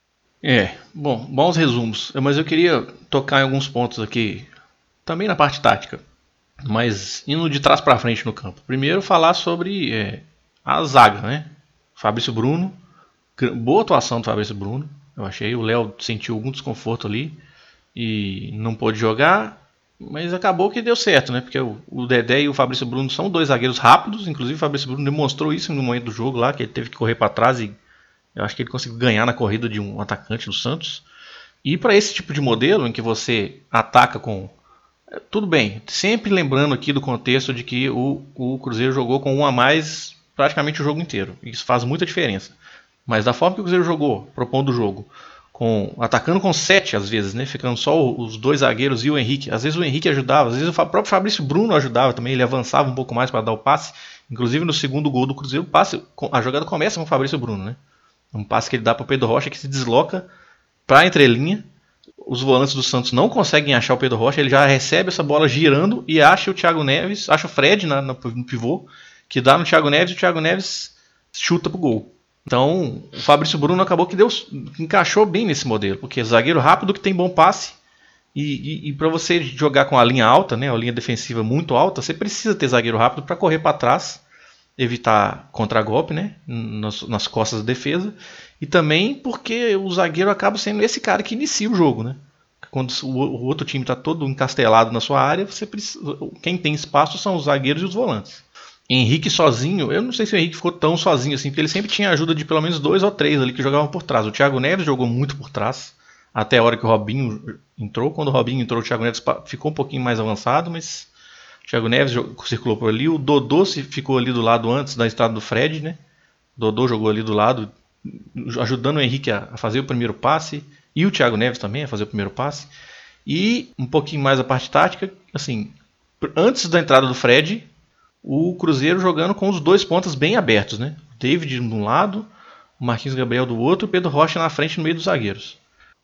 É, bom, bons resumos. Mas eu queria tocar em alguns pontos aqui, também na parte tática mas indo de trás para frente no campo. Primeiro falar sobre é, a zaga, né? Fabrício Bruno, boa atuação do Fabrício Bruno. Eu achei o Léo sentiu algum desconforto ali e não pôde jogar, mas acabou que deu certo, né? Porque o, Dedé e o Fabrício Bruno são dois zagueiros rápidos, inclusive o Fabrício Bruno demonstrou isso no momento do jogo lá, que ele teve que correr para trás e eu acho que ele conseguiu ganhar na corrida de um atacante do Santos. E para esse tipo de modelo em que você ataca com tudo bem, sempre lembrando aqui do contexto de que o, o Cruzeiro jogou com um a mais praticamente o jogo inteiro. Isso faz muita diferença. Mas da forma que o Cruzeiro jogou, propondo o jogo, com atacando com sete às vezes, né, ficando só os dois zagueiros e o Henrique. Às vezes o Henrique ajudava, às vezes o próprio Fabrício Bruno ajudava também, ele avançava um pouco mais para dar o passe. Inclusive no segundo gol do Cruzeiro, passe, a jogada começa com o Fabrício Bruno, né? Um passe que ele dá para o Pedro Rocha que se desloca para a entrelinha os volantes do Santos não conseguem achar o Pedro Rocha, ele já recebe essa bola girando e acha o Thiago Neves, acha o Fred na, no pivô, que dá no Thiago Neves e o Thiago Neves chuta pro gol. Então, o Fabrício Bruno acabou que deu, encaixou bem nesse modelo, porque é zagueiro rápido que tem bom passe. E, e, e para você jogar com a linha alta, né, a linha defensiva muito alta, você precisa ter zagueiro rápido para correr para trás, evitar contragolpe né, nas, nas costas da defesa e também porque o zagueiro acaba sendo esse cara que inicia o jogo, né? Quando o, o outro time está todo encastelado na sua área, você precisa, quem tem espaço são os zagueiros e os volantes. Henrique sozinho, eu não sei se o Henrique ficou tão sozinho assim, porque ele sempre tinha ajuda de pelo menos dois ou três ali que jogavam por trás. O Thiago Neves jogou muito por trás, até a hora que o Robinho entrou. Quando o Robinho entrou, o Thiago Neves ficou um pouquinho mais avançado, mas o Thiago Neves circulou por ali. O Dodô ficou ali do lado antes da entrada do Fred, né? O Dodô jogou ali do lado, ajudando o Henrique a, fazer o primeiro passe e o Thiago Neves também a fazer o primeiro passe. E um pouquinho mais a parte tática, assim, antes da entrada do Fred, o Cruzeiro jogando com os dois pontas bem abertos, né? David de um lado, o Marquinhos Gabriel do outro, e o Pedro Rocha na frente no meio dos zagueiros.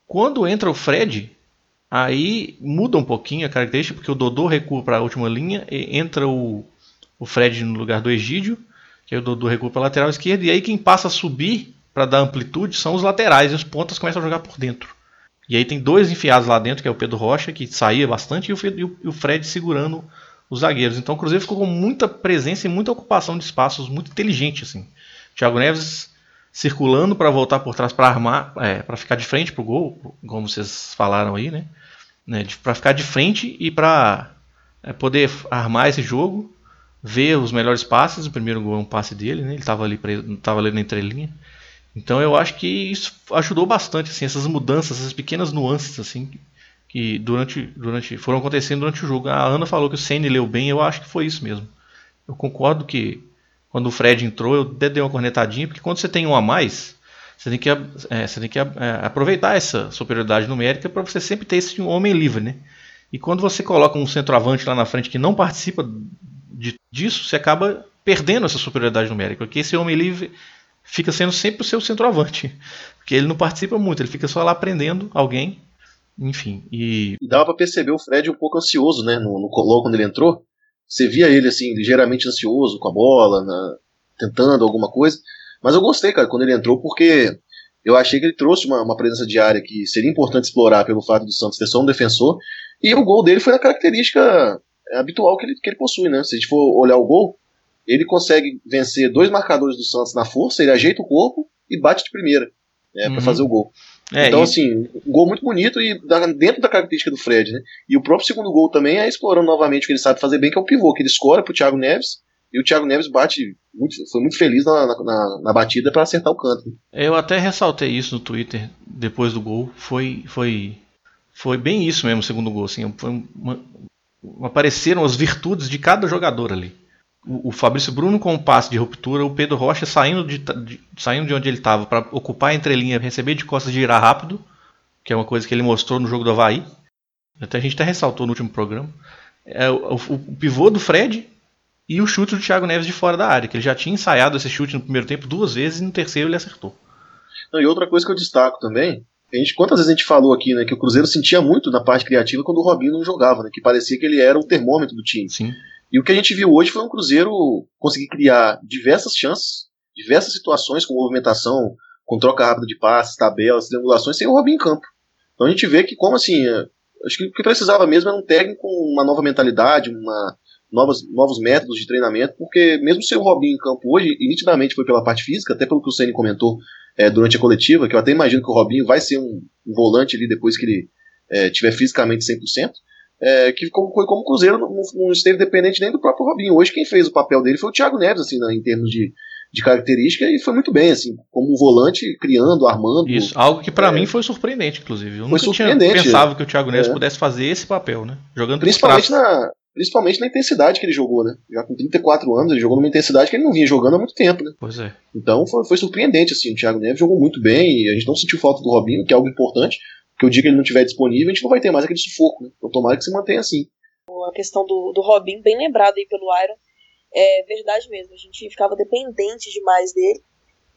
Quando entra o Fred, aí muda um pouquinho a característica, porque o Dodô recua para a última linha, entra o, o Fred no lugar do Egídio, que é o Dodô recua para a lateral esquerda, e aí quem passa a subir para dar amplitude são os laterais e os pontas começam a jogar por dentro. E aí tem dois enfiados lá dentro, que é o Pedro Rocha, que saía bastante, e o Fred segurando os zagueiros. Então o Cruzeiro ficou com muita presença e muita ocupação de espaços, muito inteligente assim. Thiago Neves circulando para voltar por trás para armar, é, para ficar de frente para o gol, como vocês falaram aí, né? né para ficar de frente e para é, poder armar esse jogo, ver os melhores passes. O primeiro gol é um passe dele, né? Ele estava ali, tava ali na entrelinha. Então eu acho que isso ajudou bastante, assim, essas mudanças, essas pequenas nuances, assim, que durante, durante foram acontecendo durante o jogo. A Ana falou que o Senna leu bem, eu acho que foi isso mesmo. Eu concordo que quando o Fred entrou, eu até dei uma cornetadinha, porque quando você tem um a mais, você tem que, é, você tem que é, aproveitar essa superioridade numérica para você sempre ter esse homem livre, né? E quando você coloca um centroavante lá na frente que não participa de, disso, você acaba perdendo essa superioridade numérica, porque esse homem livre fica sendo sempre o seu centroavante. Porque ele não participa muito, ele fica só lá aprendendo alguém. Enfim, e. Dava para perceber o Fred um pouco ansioso, né? No, no quando ele entrou. Você via ele, assim, ligeiramente ansioso com a bola, na, tentando alguma coisa. Mas eu gostei, cara, quando ele entrou, porque eu achei que ele trouxe uma, uma presença de área que seria importante explorar pelo fato do Santos ter só um defensor. E o gol dele foi a característica habitual que ele, que ele possui, né? Se a gente for olhar o gol, ele consegue vencer dois marcadores do Santos na força, ele ajeita o corpo e bate de primeira né, Uhum. para fazer o gol. É, então, e- assim, um gol muito bonito e dentro da característica do Fred, né? E o próprio segundo gol também é explorando novamente o que ele sabe fazer bem, que é o pivô, que ele escora pro Thiago Neves e o Thiago Neves bate, muito, foi muito feliz na, na, na- batida para acertar o canto. Eu até ressaltei isso no Twitter depois do gol. Foi, foi, foi bem isso mesmo, o segundo gol. Assim, uma- apareceram as virtudes de cada jogador ali. O, Fabrício Bruno com um passe de ruptura, o Pedro Rocha saindo de, de- saindo de onde ele estava para ocupar a entrelinha, receber de costas e girar rápido, que é uma coisa que ele mostrou no jogo do Havaí. Até a gente até ressaltou no último programa. É, o, o- o pivô do Fred e o chute do Thiago Neves de fora da área, que ele já tinha ensaiado esse chute no primeiro tempo duas vezes e no terceiro ele acertou. Não, e outra coisa que eu destaco também, a gente, quantas vezes a gente falou aqui, né, que o Cruzeiro sentia muito na parte criativa quando o Robinho não jogava, né, que parecia que ele era o termômetro do time. Sim. E o que a gente viu hoje foi um Cruzeiro conseguir criar diversas chances, diversas situações com movimentação, com troca rápida de passes, tabelas, triangulações, sem o Robinho em campo. Então a gente vê que, como assim, é, acho que o que precisava mesmo era um técnico com uma nova mentalidade, uma, novas, novos métodos de treinamento, porque mesmo sem o Robinho em campo hoje, e nitidamente foi pela parte física, até pelo que o Ceni comentou é, durante a coletiva, que eu até imagino que o Robinho vai ser um, um volante ali depois que ele é, tiver fisicamente 100%, é, que como, foi como o Cruzeiro não, não esteve dependente nem do próprio Robinho. Hoje quem fez o papel dele foi o Thiago Neves, assim, né, em termos de, de característica, e foi muito bem, assim, como um volante, criando, armando. Isso, algo que pra É. mim foi surpreendente, inclusive. Eu Foi nunca tinha surpreendente, pensava que o Thiago Neves É. pudesse fazer esse papel, né? Jogando Principalmente na, principalmente na intensidade que ele jogou, né? Já com 34 anos, ele jogou numa intensidade que ele não vinha jogando há muito tempo, né? Pois é. Então foi, foi surpreendente, assim, o Thiago Neves jogou muito bem, e a gente não sentiu falta do Robinho, que é algo importante, porque o dia que ele não estiver disponível, a gente não vai ter mais aquele sufoco, né? Então tomara que se mantenha assim. a questão do, do Robin, bem lembrado aí pelo Iron, é verdade mesmo. A gente ficava dependente demais dele.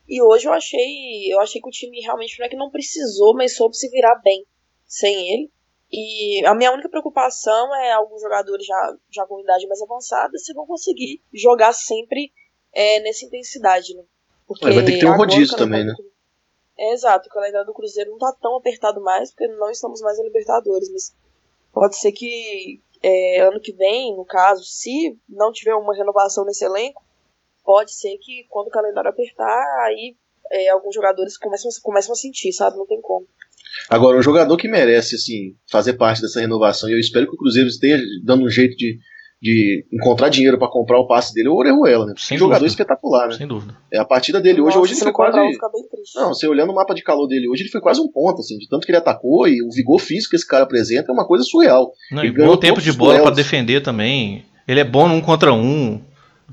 E hoje eu achei, eu achei que o time realmente não é que não precisou, mas soube se virar bem sem ele. E a minha única preocupação é alguns jogadores já, já com idade mais avançada se vão conseguir jogar sempre é, nessa intensidade, né? Porque É, vai ter que ter um rodízio também, né? É, exato, o calendário do Cruzeiro não tá tão apertado mais, porque não estamos mais em Libertadores, mas pode ser que é, ano que vem, no caso, se não tiver uma renovação nesse elenco, pode ser que quando o calendário apertar, aí é, alguns jogadores começam, começam a sentir, sabe? Não tem como. Agora, um jogador que merece, assim, fazer parte dessa renovação, e eu espero que o Cruzeiro esteja dando um jeito de, de encontrar dinheiro para comprar o passe dele, é o Orejuela, né? Sem jogador dúvida. espetacular, né? Sem dúvida. É, a partida dele hoje, Nossa, hoje ele foi quase. Não, você olhando o mapa de calor dele hoje, ele foi quase um ponto, assim, de tanto que ele atacou e o vigor físico que esse cara apresenta é uma coisa surreal. Não, Ele e ganhou bom tempo de bola pra duelos. defender também. Ele é bom num contra um.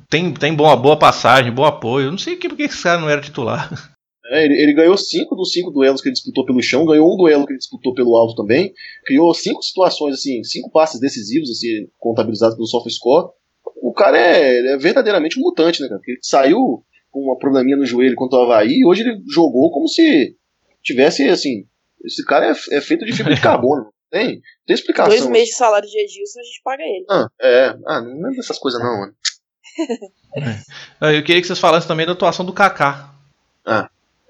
Tem, tem boa, boa passagem, bom apoio. Não sei que- por que esse cara não era titular. É, ele, ele ganhou cinco dos cinco duelos que ele disputou pelo chão, ganhou um duelo que ele disputou pelo alto também, criou cinco situações, assim, cinco passes decisivos, assim, contabilizados pelo SofaScore. O cara é, ele é verdadeiramente um mutante, né, cara? Porque ele saiu com uma probleminha no joelho contra o Havaí e hoje ele jogou como se tivesse, assim, esse cara é, é feito de fibra de carbono. Tem, tem explicação. Dois meses de salário de Edilson, a gente paga ele. Ah, é, ah, não é dessas coisas não, mano. Ah, Eu queria que vocês falassem também da atuação do Kaká.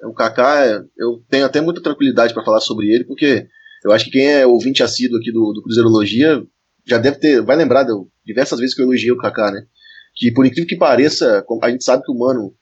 O Kaká, eu tenho até muita tranquilidade para falar sobre ele, porque eu acho que quem é ouvinte assíduo aqui do, do Cruzeirologia já deve ter, vai lembrar de diversas vezes que eu elogiei o Kaká, né? Que por incrível que pareça, a gente sabe que o Mano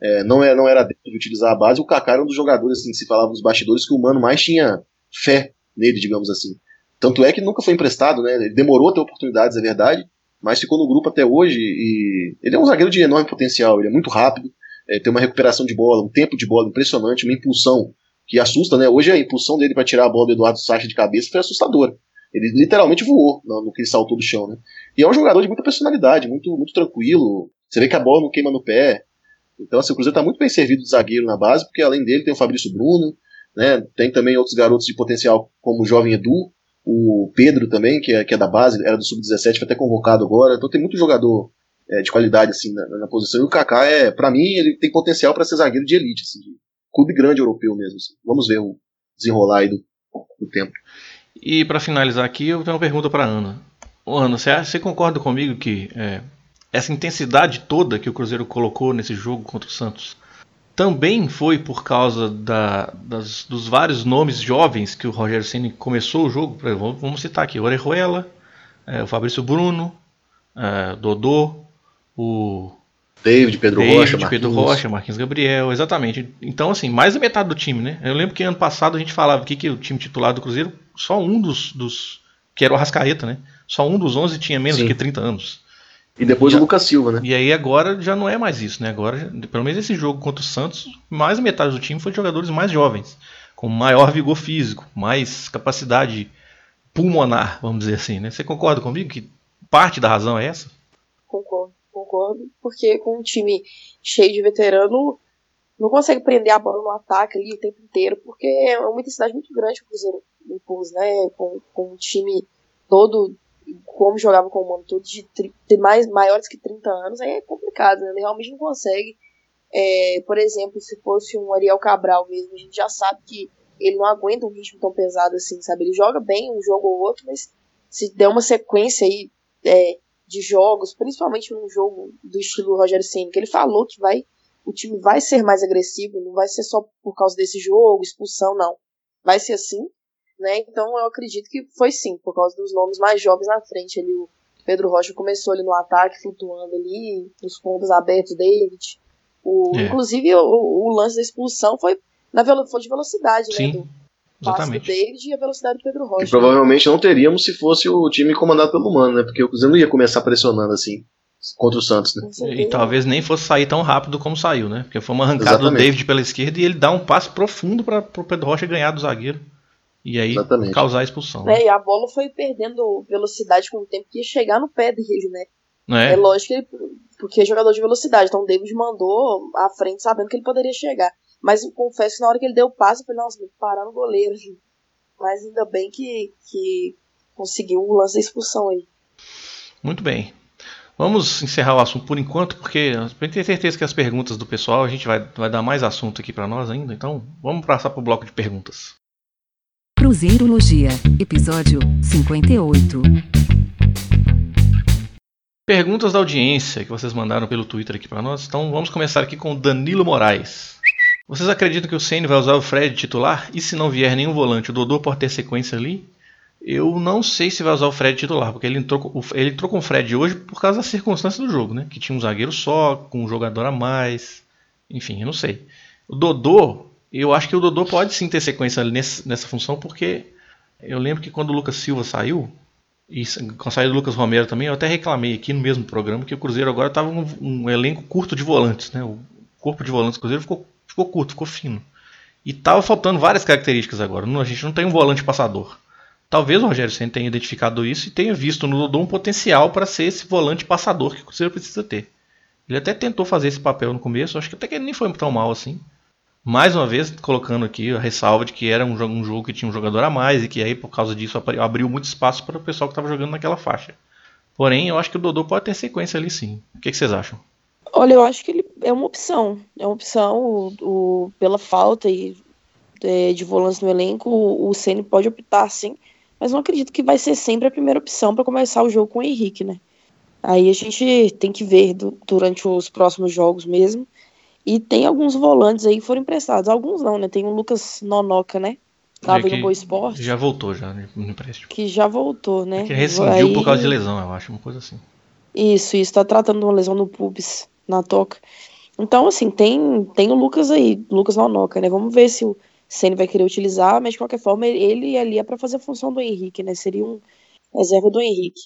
é, não, é, não era dentro de utilizar a base, o Kaká era um dos jogadores, assim, se falava nos bastidores, que o Mano mais tinha fé nele, digamos assim. Tanto é que nunca foi emprestado, né? Ele demorou a ter oportunidades, é verdade, mas ficou no grupo até hoje e ele é um zagueiro de enorme potencial, ele é muito rápido, é, tem uma recuperação de bola, um tempo de bola impressionante, uma impulsão que assusta, né? Hoje a impulsão dele para tirar a bola do Eduardo Sacha de cabeça foi assustadora. Ele literalmente voou no, no que ele saltou do chão, né? E é um jogador de muita personalidade, muito, muito tranquilo. Você vê que a bola não queima no pé. Então, assim, o Cruzeiro tá muito bem servido de zagueiro na base, porque além dele tem o Fabrício Bruno, né? Tem também outros garotos de potencial, como o jovem Edu, o Pedro também, que é, que é da base, era do Sub-17, foi até convocado agora. Então tem muito jogador é, de qualidade assim na, na posição. E o Kaká é, para mim, ele tem potencial para ser zagueiro de elite, assim, de clube grande europeu mesmo. assim. Vamos ver o desenrolar aí do, do tempo. E pra finalizar aqui, eu tenho uma pergunta pra Ana. Ô, Ana, você, você concorda comigo que é, essa intensidade toda que o Cruzeiro colocou nesse jogo contra o Santos também foi por causa da- das- dos vários nomes jovens que o Rogério Ceni começou o jogo? Exemplo, vamos citar aqui: Orejuela, é, o Fabrício Bruno, é, Dodô, o David, Pedro David, Rocha, Marquinhos. Pedro Rocha, Marquinhos Gabriel, exatamente. Então, assim, mais da metade do time, né? Eu lembro que ano passado a gente falava aqui que o time titular do Cruzeiro, só um dos, dos que era o Arrascaeta, né? Só um dos 11 tinha menos Sim. do que 30 anos. E depois Já- o Lucas Silva, né? E aí agora já não é mais isso, né? Agora, pelo menos esse jogo contra o Santos, mais da metade do time foi de jogadores mais jovens, com maior vigor físico, mais capacidade pulmonar, vamos dizer assim, né? Você concorda comigo que parte da razão é essa? Concordo, Porque com um time cheio de veterano, não consegue prender a bola no ataque ali o tempo inteiro, porque é uma intensidade muito grande que o Cruzeiro impôs, né? Com, com um time todo, como jogava com o mano todo, de, de mais, maiores que 30 anos, aí é complicado, né? Ele realmente não consegue. É, por exemplo, se fosse um Ariel Cabral mesmo, a gente já sabe que ele não aguenta um ritmo tão pesado assim, sabe? Ele joga bem um jogo ou outro, mas se der uma sequência aí é, de jogos, principalmente num jogo do estilo Rogério Ceni, que ele falou que vai, o time vai ser mais agressivo, não vai ser só por causa desse jogo, expulsão, não. Vai ser assim, né? Então eu acredito que foi sim, por causa dos nomes mais jovens na frente ali. O Pedro Rocha começou ali no ataque, flutuando ali, os pontos abertos, David. O, É. Inclusive o, o lance da expulsão foi, na foi de velocidade, né? Sim, Do passe do exatamente. David e a velocidade do Pedro Que Rocha. provavelmente não teríamos se fosse o time comandado pelo Mano, né? Porque o Cruzeiro não ia começar pressionando assim contra o Santos, né? E talvez nem fosse sair tão rápido como saiu, né? Porque foi uma arrancada do Exatamente. David pela esquerda e ele dá um passe profundo para o Pedro Rocha ganhar do zagueiro. E aí Exatamente. causar a expulsão. Né? né? E a bola foi perdendo velocidade com o tempo que ia chegar no pé dele, né? É, é? lógico que ele, porque é jogador de velocidade, então o David mandou à frente sabendo que ele poderia chegar. Mas eu confesso que na hora que ele deu o passe, eu falei, nossa, vou parar no goleiro. gente. Mas ainda bem que, que conseguiu o lance da expulsão aí. Muito bem. Vamos encerrar o assunto por enquanto, porque eu tenho certeza que as perguntas do pessoal a gente vai, vai dar mais assunto aqui para nós ainda. Então vamos passar para o bloco de perguntas. Cruzeirologia, episódio 58. Perguntas da audiência que vocês mandaram pelo Twitter aqui para nós. Então vamos começar aqui com o Danilo Moraes. Vocês acreditam que o Ceni vai usar o Fred titular? E se não vier nenhum volante, o Dodô pode ter sequência ali? Eu não sei se vai usar o Fred titular, porque ele entrou, ele entrou com o Fred hoje por causa das circunstâncias do jogo, né? Que tinha um zagueiro só, com um jogador a mais. Enfim, eu não sei. O Dodô, eu acho que o Dodô pode sim ter sequência nessa função, porque eu lembro que quando o Lucas Silva saiu, e com a saída do Lucas Romero também, eu até reclamei aqui no mesmo programa que o Cruzeiro agora estava um, um elenco curto de volantes, né? O corpo de volantes do Cruzeiro ficou, ficou curto, ficou fino. E tava faltando várias características agora. A gente não tem um volante passador. Talvez o Rogério Senna tenha identificado isso e tenha visto no Dodô um potencial para ser esse volante passador que o Cruzeiro precisa ter. Ele até tentou fazer esse papel no começo, acho que até que ele nem foi tão mal assim. Mais uma vez, colocando aqui a ressalva de que era um jogo, um jogo que tinha um jogador a mais e que aí, por causa disso, abriu muito espaço para o pessoal que estava jogando naquela faixa. Porém, eu acho que o Dodô pode ter sequência ali sim. O que, que vocês acham? Olha, eu acho que ele é uma opção. É uma opção o, o- pela falta e, é, de volantes no elenco. O, o Ceni pode optar sim, mas não acredito que vai ser sempre a primeira opção para começar o jogo com o Henrique, né? Aí a gente tem que ver du- durante os próximos jogos mesmo. E tem alguns volantes aí que foram emprestados. Alguns não, né? Tem o Lucas Nonoca, né? Tava É que no Boa Esporte, Já voltou já né, no empréstimo. que já voltou, né? É que rescindiu Aí- por causa de lesão, eu acho, uma coisa assim. Isso, isso, tá tratando de uma lesão no pubis, na toca. Então, assim, tem, tem o Lucas aí, Lucas Nonoca, né? Vamos ver se o Ceni vai querer utilizar, mas de qualquer forma, ele ali é pra fazer a função do Henrique, né? Seria um reserva do Henrique.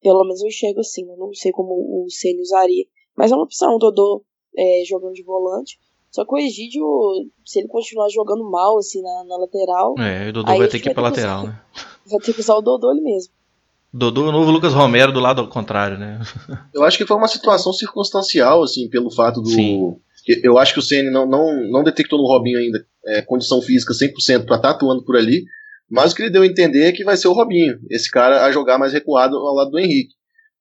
Pelo menos eu enxergo assim, né? Não sei como o Ceni usaria. Mas é uma opção, o Dodô é, jogando de volante. Só que o Egídio, se ele continuar jogando mal, assim, na, na lateral, É, o Dodô vai ter que ir pra lateral, usar- né? vai ter que usar o Dodô ele mesmo. Dodô o novo Lucas Romero do lado ao contrário, né? Eu acho que foi uma situação circunstancial, assim, pelo fato do. Sim. Eu acho que o CN não, não, não detectou no Robinho ainda é, condição física 100% para estar atuando por ali, mas o que ele deu a entender é que vai ser o Robinho, esse cara a jogar mais recuado ao lado do Henrique.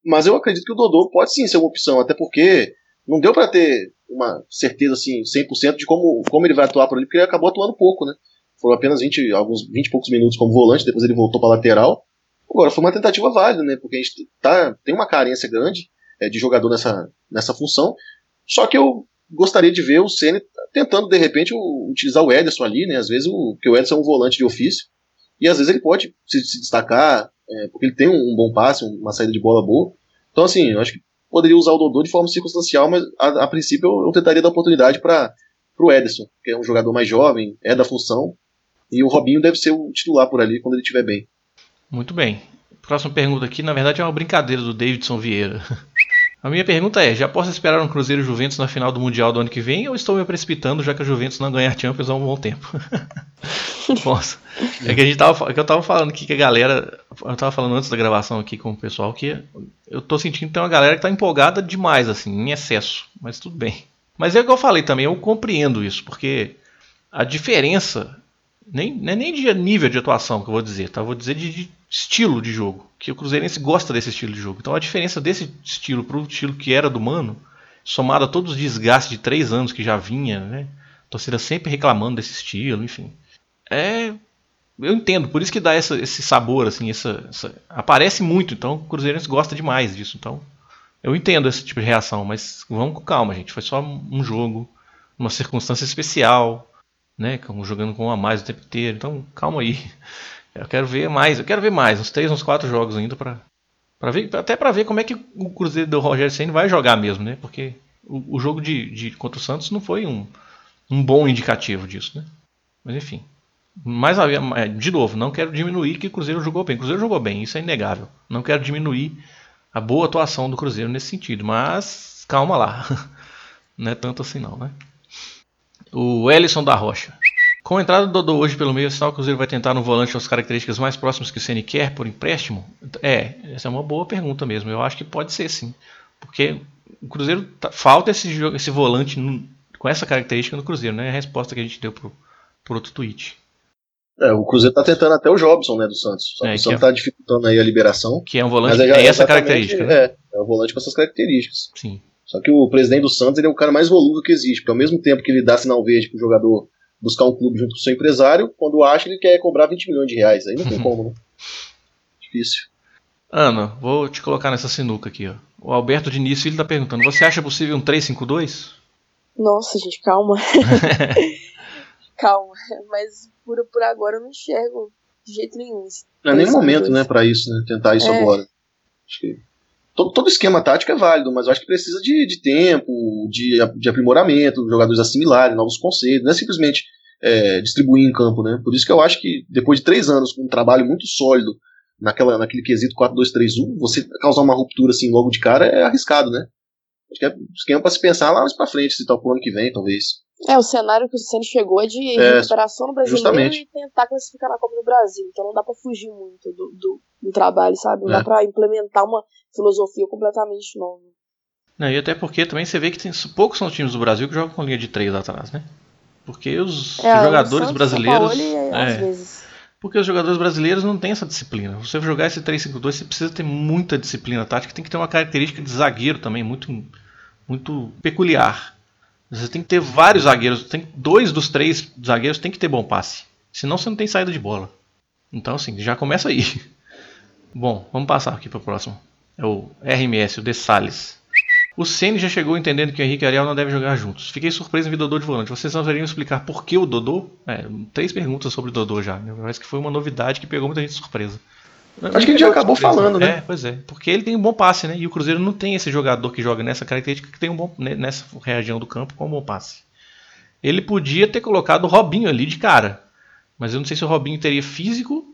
Mas eu acredito que o Dodô pode sim ser uma opção, até porque não deu para ter uma certeza assim 100% de como, como ele vai atuar por ali, porque ele acabou atuando pouco, né? Foram apenas 20, alguns 20 e poucos minutos como volante, depois ele voltou para lateral. Agora, foi uma tentativa válida, né? Porque a gente tá, tem uma carência grande é, de jogador nessa, nessa função. Só que eu gostaria de ver o Ceni tentando, de repente, o- utilizar o Ederson ali, né? Às vezes, o, porque o Ederson é um volante de ofício. E às vezes ele pode se, se destacar, é, porque ele tem um, um bom passe, uma saída de bola boa. Então, assim, eu acho que poderia usar o Dodô de forma circunstancial, mas a, a princípio eu, eu, tentaria dar oportunidade para o Ederson, que é um jogador mais jovem, é da função, e o Robinho deve ser o titular por ali quando ele estiver bem. Muito bem. Próxima pergunta aqui, na verdade, é uma brincadeira do Davidson Vieira. A minha pergunta é: já posso esperar um Cruzeiro Juventus na final do Mundial do ano que vem ou estou me precipitando já que a Juventus não ganhar Champions há um bom tempo? Nossa, é que a gente tava, é que eu tava falando aqui que a galera, eu tava falando antes da gravação aqui com o pessoal que eu tô sentindo que tem uma galera que tá empolgada demais assim, em excesso, mas tudo bem. Mas é o que eu falei também, eu compreendo isso, porque a diferença nem, é nem de nível de atuação que eu vou dizer, tá? Vou dizer de, de, estilo de jogo. Que o Cruzeirense gosta desse estilo de jogo. Então a diferença desse estilo para o estilo que era do Mano, somado a todos os desgastes de três anos que já vinha, né? A torcida sempre reclamando desse estilo, enfim. É. Eu entendo, por isso que dá essa, esse sabor, assim, essa, essa, aparece muito, então o Cruzeirense gosta demais disso. Então, eu entendo esse tipo de reação, mas vamos com calma, gente. Foi só um jogo, uma circunstância especial né? Jogando com um a mais o tempo inteiro. Então, calma aí. Eu quero ver mais, eu quero ver mais, uns três, uns quatro jogos ainda para para ver, até para ver como é que o Cruzeiro do Rogério Senna vai jogar mesmo, né? Porque o, o jogo de, de, contra o Santos não foi um, um bom indicativo disso, né? Mas enfim. Mas é, de novo, não quero diminuir que o Cruzeiro jogou bem. O Cruzeiro jogou bem, isso é inegável. Não quero diminuir a boa atuação do Cruzeiro nesse sentido, mas calma lá. Não é tanto assim não, né? O Ellison da Rocha. Com a entrada do Dodô hoje pelo meio, o Cruzeiro vai tentar no volante as características mais próximas que o Ceni quer por empréstimo? É, essa é uma boa pergunta mesmo. Eu acho que pode ser sim. Porque o Cruzeiro tá, falta esse, esse volante no, com essa característica no Cruzeiro, né? É a resposta que a gente deu pro, pro outro tweet. É, o Cruzeiro tá tentando até o Jobson, né, do Santos. Que é, o Santos é, tá dificultando aí a liberação. Que é um volante que é, tem essa característica. Né? É, é um volante com essas características. Sim. Só que o presidente do Santos ele é o cara mais volúvel que existe, porque ao mesmo tempo que ele dá sinal verde pro jogador buscar um clube junto com o seu empresário, quando acha ele quer cobrar 20 milhões de reais. Aí não tem como, né? Difícil. Ana, vou te colocar nessa sinuca aqui, ó. O Alberto de início ele tá perguntando: você acha possível um 352? Nossa, gente, calma. calma, mas por, por agora eu não enxergo de jeito nenhum. Não é nem momento, né, para isso, né? Tentar isso é. agora. Acho que todo, todo esquema tático é válido, mas eu acho que precisa de, de tempo, de, de aprimoramento, jogadores assimilarem novos conceitos, não é simplesmente é, distribuir em campo, né? Por isso que eu acho que depois de três anos com um trabalho muito sólido naquela, naquele quesito 4-2-3-1, você causar uma ruptura assim logo de cara é arriscado, né? Acho que é um esquema para se pensar lá mais para frente, se tal pro ano que vem, talvez. É, o cenário que o Ceni chegou é de é, recuperação no Brasileiro justamente. e tentar classificar na Copa do Brasil. Então não dá para fugir muito do, do, do, trabalho, sabe? Não é. dá para implementar uma filosofia completamente nova. Não, e até porque também você vê que tem, poucos são os times do Brasil que jogam com linha de três atrás, né? Porque os é, jogadores brasileiros. Paulo, é, porque os jogadores brasileiros não têm essa disciplina. Você jogar esse 3-5-2, você precisa ter muita disciplina tática, tem que ter uma característica de zagueiro também, muito, muito peculiar. Você tem que ter vários zagueiros, tem dois dos três zagueiros tem que ter bom passe. Senão você não tem saída de bola. Então assim, já começa aí. Bom, vamos passar aqui para o próximo. É o RMS, o De Salles. O Ceni já chegou entendendo que o Henrique e Ariel não devem jogar juntos. Fiquei surpreso em ver Dodô de volante. Vocês não deveriam explicar por que o Dodô? É, três perguntas sobre o Dodô já. Parece que foi uma novidade que pegou muita gente de surpresa. Acho que a gente já acabou falando, né? É, pois é. Porque ele tem um bom passe, né? E o Cruzeiro não tem esse jogador que joga nessa característica que tem um bom né, nessa região do campo com um bom passe. Ele podia ter colocado o Robinho ali de cara. Mas eu não sei se o Robinho teria físico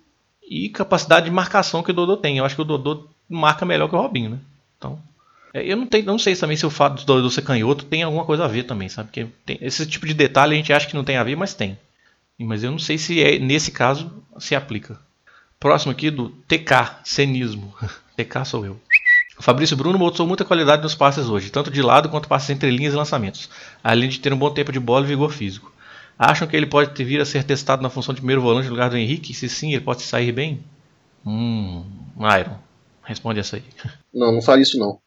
e capacidade de marcação que o Dodô tem. Eu acho que o Dodô marca melhor que o Robinho, né? Então. É, eu não, tenho, não sei também se o fato do Dodô ser canhoto tem alguma coisa a ver também, sabe? Porque tem, esse tipo de detalhe a gente acha que não tem a ver, mas tem. Mas eu não sei se é, nesse caso se aplica. Próximo aqui do TK, cenismo. TK sou eu. O Fabrício Bruno mostrou muita qualidade nos passes hoje, tanto de lado quanto passes entre linhas e lançamentos, além de ter um bom tempo de bola e vigor físico. Acham que ele pode vir a ser testado na função de primeiro volante no lugar do Henrique? Se sim, ele pode sair bem? Hum, Iron, responde essa aí. Não, não fale isso não.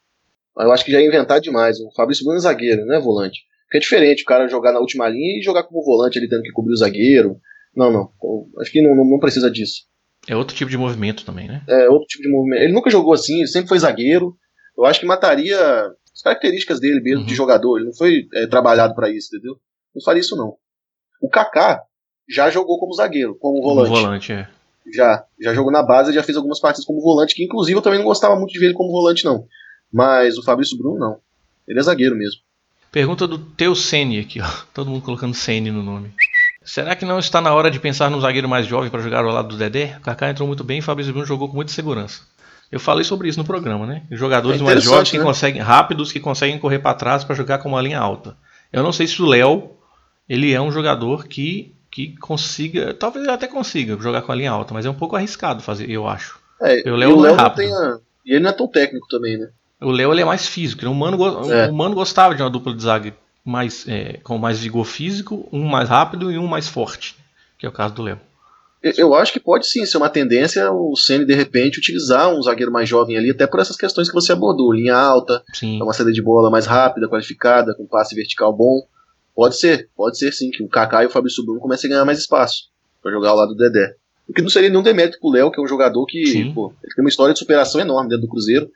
Eu acho que já ia inventar demais. O Fabrício Bruno é zagueiro, não é volante. Porque é diferente o cara jogar na última linha e jogar como volante ele tendo que cobrir o zagueiro. Não, não. Acho que não, não precisa disso. É outro tipo de movimento também, né? É, outro tipo de movimento. Ele nunca jogou assim, ele sempre foi zagueiro. Eu acho que mataria as características dele mesmo uhum. de jogador. Ele não foi é, trabalhado para isso, entendeu? Não faria isso, não. O Kaká já jogou como zagueiro, como volante. Como volante, é. Já. Já jogou na base, já fez algumas partidas como volante, que inclusive eu também não gostava muito de ver ele como volante, não. Mas o Fabrício Bruno não. Ele é zagueiro mesmo. Pergunta do Teu Sene aqui, ó. Todo mundo colocando Sene no nome. Será que não está na hora de pensar num zagueiro mais jovem para jogar ao lado do Dedé? O Kaká entrou muito bem e o Fabrício Bruno jogou com muita segurança. Eu falei sobre isso no programa, né? Jogadores É mais jovens que né? conseguem, rápidos, que conseguem correr para trás para jogar com uma linha alta. Eu não sei se o Léo, ele é um jogador que, que consiga, talvez ele até consiga jogar com a linha alta, mas é um pouco arriscado fazer, eu acho. É, o Léo o é rápido. tem a... E ele não é tão técnico também, né? O Léo ele é mais físico. né? O Mano, go- É. o Mano gostava de uma dupla de zaga mais, é, com mais vigor físico, um mais rápido e um mais forte, que é o caso do Léo. Eu- acho que pode sim ser uma tendência o Ceni de repente utilizar um zagueiro mais jovem ali, até por essas questões que você abordou, linha alta, Sim. uma saída de bola mais rápida, qualificada, com passe vertical bom. Pode ser, pode ser sim que o Kaká e o Fabrício Bruno comecem a ganhar mais espaço para jogar ao lado do Dedé. O que não seria nenhum demérito pro Léo, que é um jogador que pô, ele tem uma história de superação enorme dentro do Cruzeiro.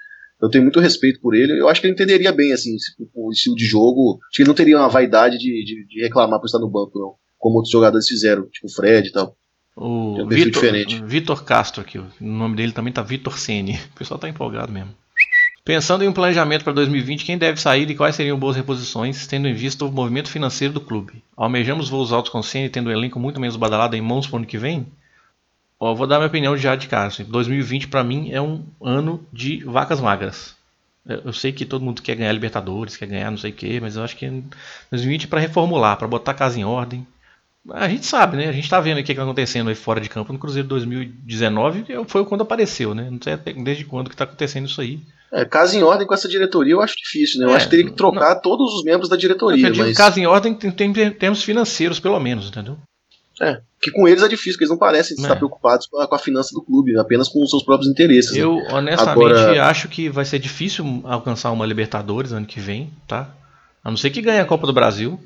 Eu tenho muito respeito por ele. Eu acho que ele entenderia bem assim o estilo de jogo. Acho que ele não teria uma vaidade de, de- de reclamar por estar no banco, não. Como outros jogadores fizeram, tipo o Fred e tal. O um Vitor, diferente. Vitor Castro aqui, o nome dele também tá Vitor Sene. O pessoal tá empolgado mesmo. Pensando em um planejamento para 2020, quem deve sair e quais seriam boas reposições, tendo em vista o movimento financeiro do clube? Almejamos voos altos com o Ceni, tendo um elenco muito menos badalado em mãos para o ano que vem? Ó, vou dar minha opinião já de cara. assim. 2020 para mim é um ano de vacas magras. Eu eu sei que todo mundo quer ganhar Libertadores, quer ganhar não sei o que, mas eu acho que 2020 é para reformular, para botar a casa em ordem. A gente sabe, né? A gente tá vendo o que está acontecendo aí fora de campo no Cruzeiro 2019, que foi quando apareceu, né? Não sei até desde quando que tá acontecendo isso aí. É, casa em ordem com essa diretoria eu acho difícil, né? Eu É, acho que teria que trocar todos os membros da Eu diretoria, digo mas casa em ordem em termos financeiros, pelo menos, entendeu? É, que com eles é difícil, porque eles não parecem É. estar preocupados com a, com a finança do clube, apenas com os seus próprios interesses. né? Eu, honestamente, Agora- acho que vai ser difícil alcançar uma Libertadores ano que vem, tá? A não ser que ganhe a Copa do Brasil.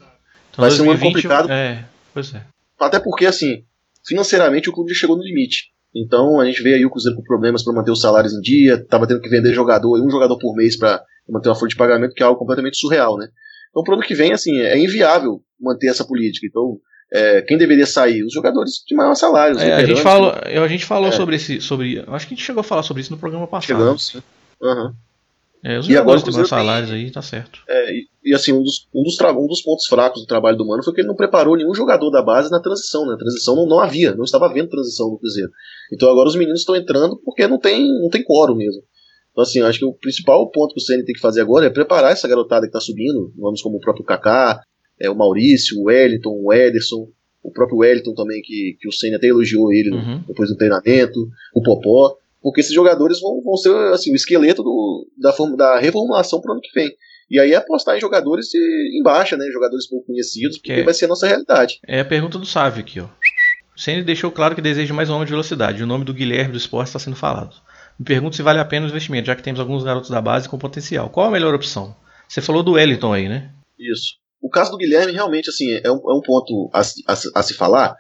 Então, Vai ser um ano complicado. É, pois é. Até porque, assim, financeiramente o clube já chegou no limite. Então a gente vê aí o Cruzeiro com problemas para manter os salários em dia, tava tendo que vender jogador, um jogador por mês para manter uma folha de pagamento, que é algo completamente surreal, né? Então pro ano que vem, assim, é inviável manter essa política. Então, é, quem deveria sair? Os jogadores de maior salário. É, a gente falou, eu- a gente falou É. sobre esse. Sobre, acho que a gente chegou a falar sobre isso no programa passado. Chegamos, sim. Aham. É, os E agora Cruzeiro tem- salários aí, tá certo. É, e, e, assim, um dos, um, dos um dos pontos fracos do trabalho do Mano foi que ele não preparou nenhum jogador da base na transição. Né? Na transição não, não havia, não estava havendo transição no Cruzeiro. Então agora os meninos estão entrando porque não tem, não tem quórum mesmo. Então, assim, eu acho que o principal ponto que o CN tem que fazer agora é preparar essa garotada que está subindo, nomes como o próprio Kaká, é, o Maurício, o Wellington, o Ederson, o próprio Wellington também, que, que o CN até elogiou ele Uhum. depois do treinamento, o Popó, porque esses jogadores vão, vão ser assim, o esqueleto do, da, da reformulação para o ano que vem. E aí é apostar em jogadores de, em baixa, né? Jogadores pouco conhecidos, porque Que é- vai ser a nossa realidade. É a pergunta do Sávio aqui, ó. O Ceni deixou claro que deseja mais um homem de velocidade. O nome do Guilherme do esporte está sendo falado. Me pergunto se vale a pena o investimento, já que temos alguns garotos da base com potencial. Qual a melhor opção? Você falou do Wellington aí, né? Isso. O caso do Guilherme realmente assim é um, é um ponto a, a a se falar.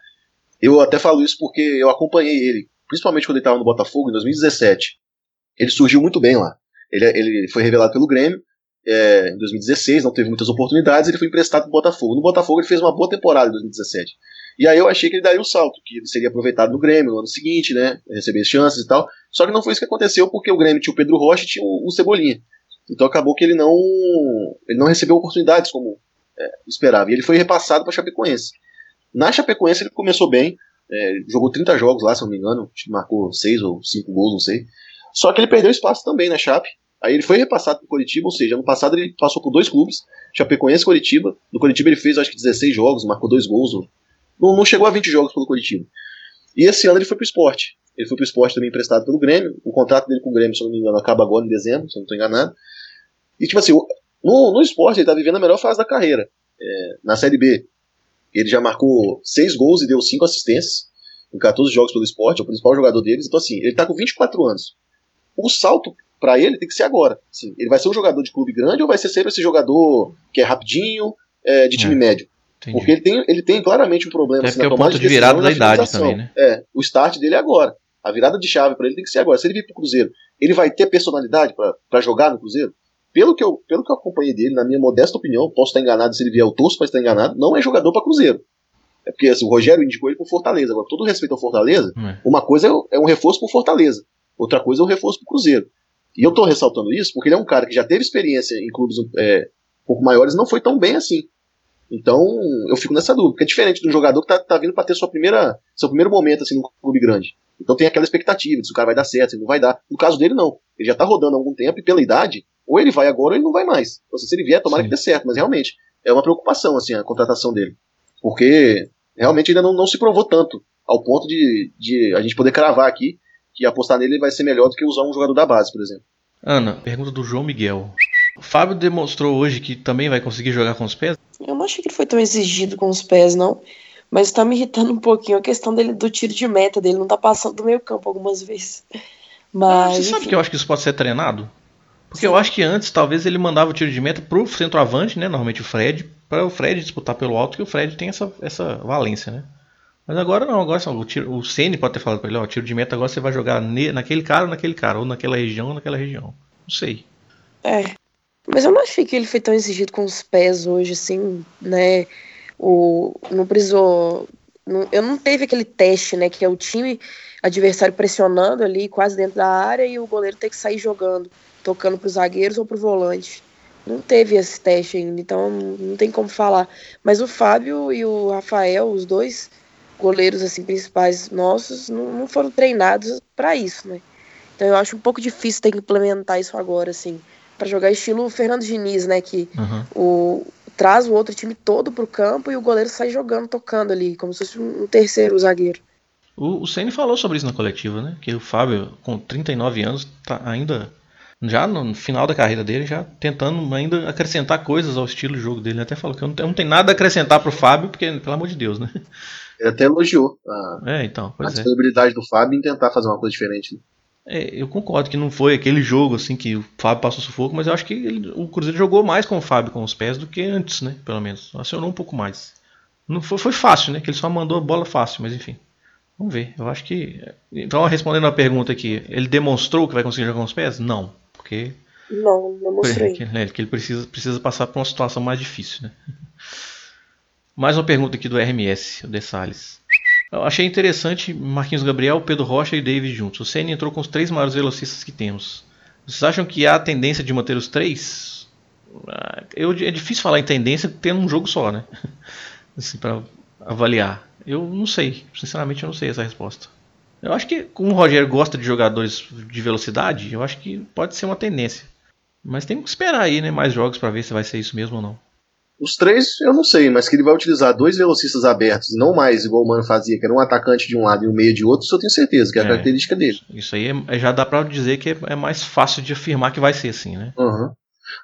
Eu até falo isso porque eu acompanhei ele, principalmente quando ele estava no Botafogo em 2017. Ele surgiu muito bem lá. Ele, ele foi revelado pelo Grêmio é, em 2016, não teve muitas oportunidades, ele foi emprestado para o Botafogo. No Botafogo ele fez uma boa temporada em 2017. E aí eu achei que ele daria o salto, que ele seria aproveitado no Grêmio no ano seguinte, né? Receber chances e tal. Só que não foi isso que aconteceu, porque o Grêmio tinha o Pedro Rocha e tinha o, o Cebolinha. Então acabou que ele não, ele não recebeu oportunidades como é, esperava. E ele foi repassado para Chapecoense. Na Chapecoense ele começou bem, é, jogou 30 jogos lá, se não me engano, marcou 6 ou 5 gols, não sei. Só que ele perdeu espaço também na Chape. Aí ele foi repassado para Curitiba, ou seja, ano passado ele passou por dois clubes, Chapecoense e Curitiba. No Curitiba ele fez acho que 16 jogos, marcou dois gols. Não, não chegou a 20 jogos pelo Curitiba. E esse ano ele foi pro esporte. Ele foi pro esporte também emprestado pelo Grêmio. O contrato dele com o Grêmio, se não me engano, acaba agora em dezembro, se não estou enganado. E tipo assim, o- no, no esporte ele tá vivendo a melhor fase da carreira. É, na Série B, ele já marcou 6 gols e deu 5 assistências em 14 jogos pelo esporte, é o principal jogador deles. Então assim, ele tá com 24 anos. O salto para ele tem que ser agora. Assim, ele vai ser um jogador de clube grande ou vai ser sempre esse jogador que é rapidinho, é, de time É. médio? Entendi. Porque ele tem, ele tem claramente um problema Até assim, é o ponto de decisão virada da idade também, né? É, o start dele é agora. A virada de chave para ele tem que ser agora. Se ele vir pro Cruzeiro, ele vai ter personalidade para jogar no Cruzeiro? Pelo que, eu, pelo que eu acompanhei dele, na minha modesta opinião, posso estar enganado se ele vier, eu torço para estar enganado, não é jogador para Cruzeiro. É porque assim, o Rogério indicou ele pro Fortaleza. Agora, todo respeito ao Fortaleza, É. uma coisa é o- é um reforço pro Fortaleza, outra coisa é um reforço pro Cruzeiro. E eu tô ressaltando isso porque ele é um cara que já teve experiência em clubes é, um pouco maiores não foi tão bem assim. Então, eu fico nessa dúvida, porque é diferente de um jogador que tá, tá vindo para ter sua primeira, seu primeiro momento assim no clube grande. Então tem aquela expectativa de se o cara vai dar certo, se não vai dar. No caso dele, não. Ele já tá rodando há algum tempo e pela idade, ou ele vai agora ou ele não vai mais. Então, se ele vier, tomara Sim. que dê certo, mas realmente é uma preocupação assim a contratação dele. Porque realmente ainda não, não se provou tanto, ao ponto de, de a gente poder cravar aqui que apostar nele vai ser melhor do que usar um jogador da base, por exemplo. Ana, pergunta do João Miguel. O Fábio demonstrou hoje que também vai conseguir jogar com os pés? Eu não achei que ele foi tão exigido com os pés, não. Mas tá me irritando um pouquinho a questão dele do tiro de meta dele, não tá passando do meio campo algumas vezes. Mas. Você sabe enfim. que eu acho que isso pode ser treinado? Porque eu acho que antes talvez ele mandava o tiro de meta pro centroavante, né? Normalmente o Fred, para o Fred disputar pelo alto, que o Fred tem essa, essa valência, né? Mas agora não, agora o, tiro, o Ceni pode ter falado para ele, ó, tiro de meta agora você vai jogar naquele cara ou naquele cara, ou naquela região ou naquela região. Não sei. É. Mas eu não achei que ele foi tão exigido com os pés hoje, assim, né? O, não precisou. Não, eu não teve aquele teste, né? Que é o time adversário pressionando ali, quase dentro da área, e o goleiro ter que sair jogando, tocando para os zagueiros ou para o volante. Não teve esse teste ainda, então não tem como falar. Mas o Fábio e o Rafael, os dois goleiros assim principais nossos, não, não foram treinados para isso, né? Então eu acho um pouco difícil ter que implementar isso agora, assim para jogar estilo Fernando Diniz, né? Que uhum. o, traz o outro time todo pro campo e o goleiro sai jogando, tocando ali, como se fosse um terceiro zagueiro. O, o Ceni falou sobre isso na coletiva, né? Que o Fábio, com 39 anos, tá ainda já no final da carreira dele, já tentando ainda acrescentar coisas ao estilo de jogo dele. Ele até falou que eu não, tenho, não tenho nada a acrescentar pro Fábio, porque, pelo amor de Deus, né? Ele até elogiou a, é, então, a é. disponibilidade é. do Fábio em tentar fazer uma coisa diferente. Né? É, eu concordo que não foi aquele jogo assim que o Fábio passou sufoco, mas eu acho que ele, o Cruzeiro jogou mais com o Fábio com os pés do que antes, né? Pelo menos. Acionou um pouco mais. Não foi, foi fácil, né? Que ele só mandou a bola fácil, mas enfim. Vamos ver. Eu acho que. Então, respondendo a pergunta aqui, ele demonstrou que vai conseguir jogar com os pés? Não. Porque. Não, não mostrei. Que, né, que ele precisa, precisa passar por uma situação mais difícil, né? Mais uma pergunta aqui do RMS, o De Salles. Eu achei interessante Marquinhos Gabriel, Pedro Rocha e David juntos. O Senna entrou com os três maiores velocistas que temos. Vocês acham que há tendência de manter os três? Ah, eu, é difícil falar em tendência tendo um jogo só, né? Assim, para avaliar. Eu não sei, sinceramente eu não sei essa resposta. Eu acho que como o Rogério gosta de jogadores de velocidade, eu acho que pode ser uma tendência. Mas tem que esperar aí, né, mais jogos para ver se vai ser isso mesmo ou não. Os três, eu não sei, mas que ele vai utilizar dois velocistas abertos, não mais igual o Mano fazia, que era um atacante de um lado e um meio de outro, isso eu tenho certeza, que é a é, característica dele. Isso aí é, já dá para dizer que é, mais fácil de afirmar que vai ser assim, né? Uhum.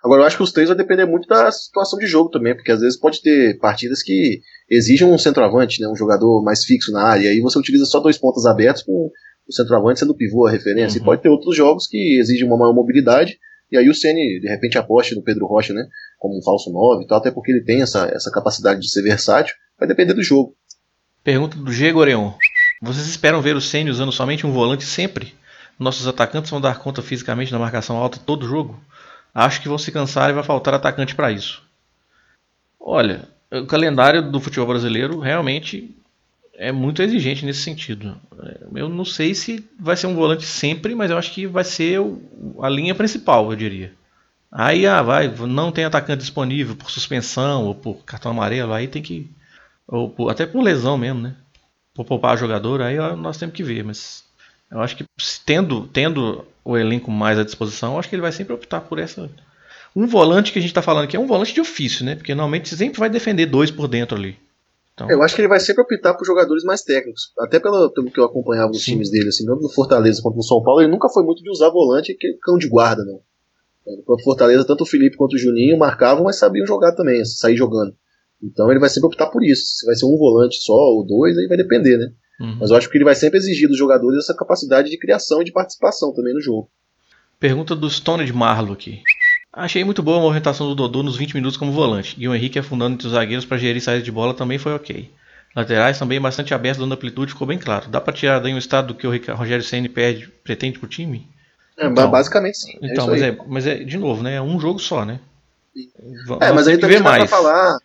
Agora, eu acho que os três vai depender muito da situação de jogo também, porque às vezes pode ter partidas que exigem um centroavante, né, um jogador mais fixo na área, e aí você utiliza só dois pontos abertos com o centroavante sendo o pivô a referência. Uhum. E pode ter outros jogos que exigem uma maior mobilidade, e aí o Ceni de repente aposte no Pedro Rocha, né? Como um falso 9 e tal, até porque ele tem essa, essa capacidade de ser versátil. Vai depender do jogo. Pergunta do G Goreon. Vocês esperam ver o Ceni usando somente um volante sempre? Nossos atacantes vão dar conta fisicamente da marcação alta todo jogo? Acho que vão se cansar e vai faltar atacante para isso. Olha, o calendário do futebol brasileiro realmente é muito exigente nesse sentido. Eu não sei se vai ser um volante sempre, mas eu acho que vai ser a linha principal, eu diria. Aí ah, vai, não tem atacante disponível por suspensão ou por cartão amarelo, aí tem que. Ou por, até por lesão mesmo, né? Por poupar jogador, aí nós temos que ver, mas eu acho que tendo, tendo o elenco mais à disposição, eu acho que ele vai sempre optar por essa. Um volante que a gente está falando aqui é um volante de ofício, né? Porque normalmente sempre vai defender dois por dentro ali. Então... Eu acho que ele vai sempre optar por jogadores mais técnicos. Até pelo, pelo que eu acompanhava os times dele, assim, tanto no Fortaleza quanto no São Paulo, ele nunca foi muito de usar volante que cão de guarda, não. No Fortaleza, tanto o Felipe quanto o Juninho marcavam, mas sabiam jogar também, sair jogando. Então ele vai sempre optar por isso. Se vai ser um volante só ou dois, aí vai depender, né? Uhum. Mas eu acho que ele vai sempre exigir dos jogadores essa capacidade de criação e de participação também no jogo. Pergunta do Stone de Marlo aqui. Achei muito boa a movimentação do Dodô nos 20 minutos como volante, e o Henrique afundando entre os zagueiros para gerir saída de bola também foi ok. Laterais também bastante abertos, dando amplitude, ficou bem claro. Dá para tirar daí um estado do que o Rogério Senna pede, pretende pro time? É, então, basicamente sim. É então, mas, é, mas é, de novo, né? É um jogo só, né? É, mas aí também dá mais. pra falar.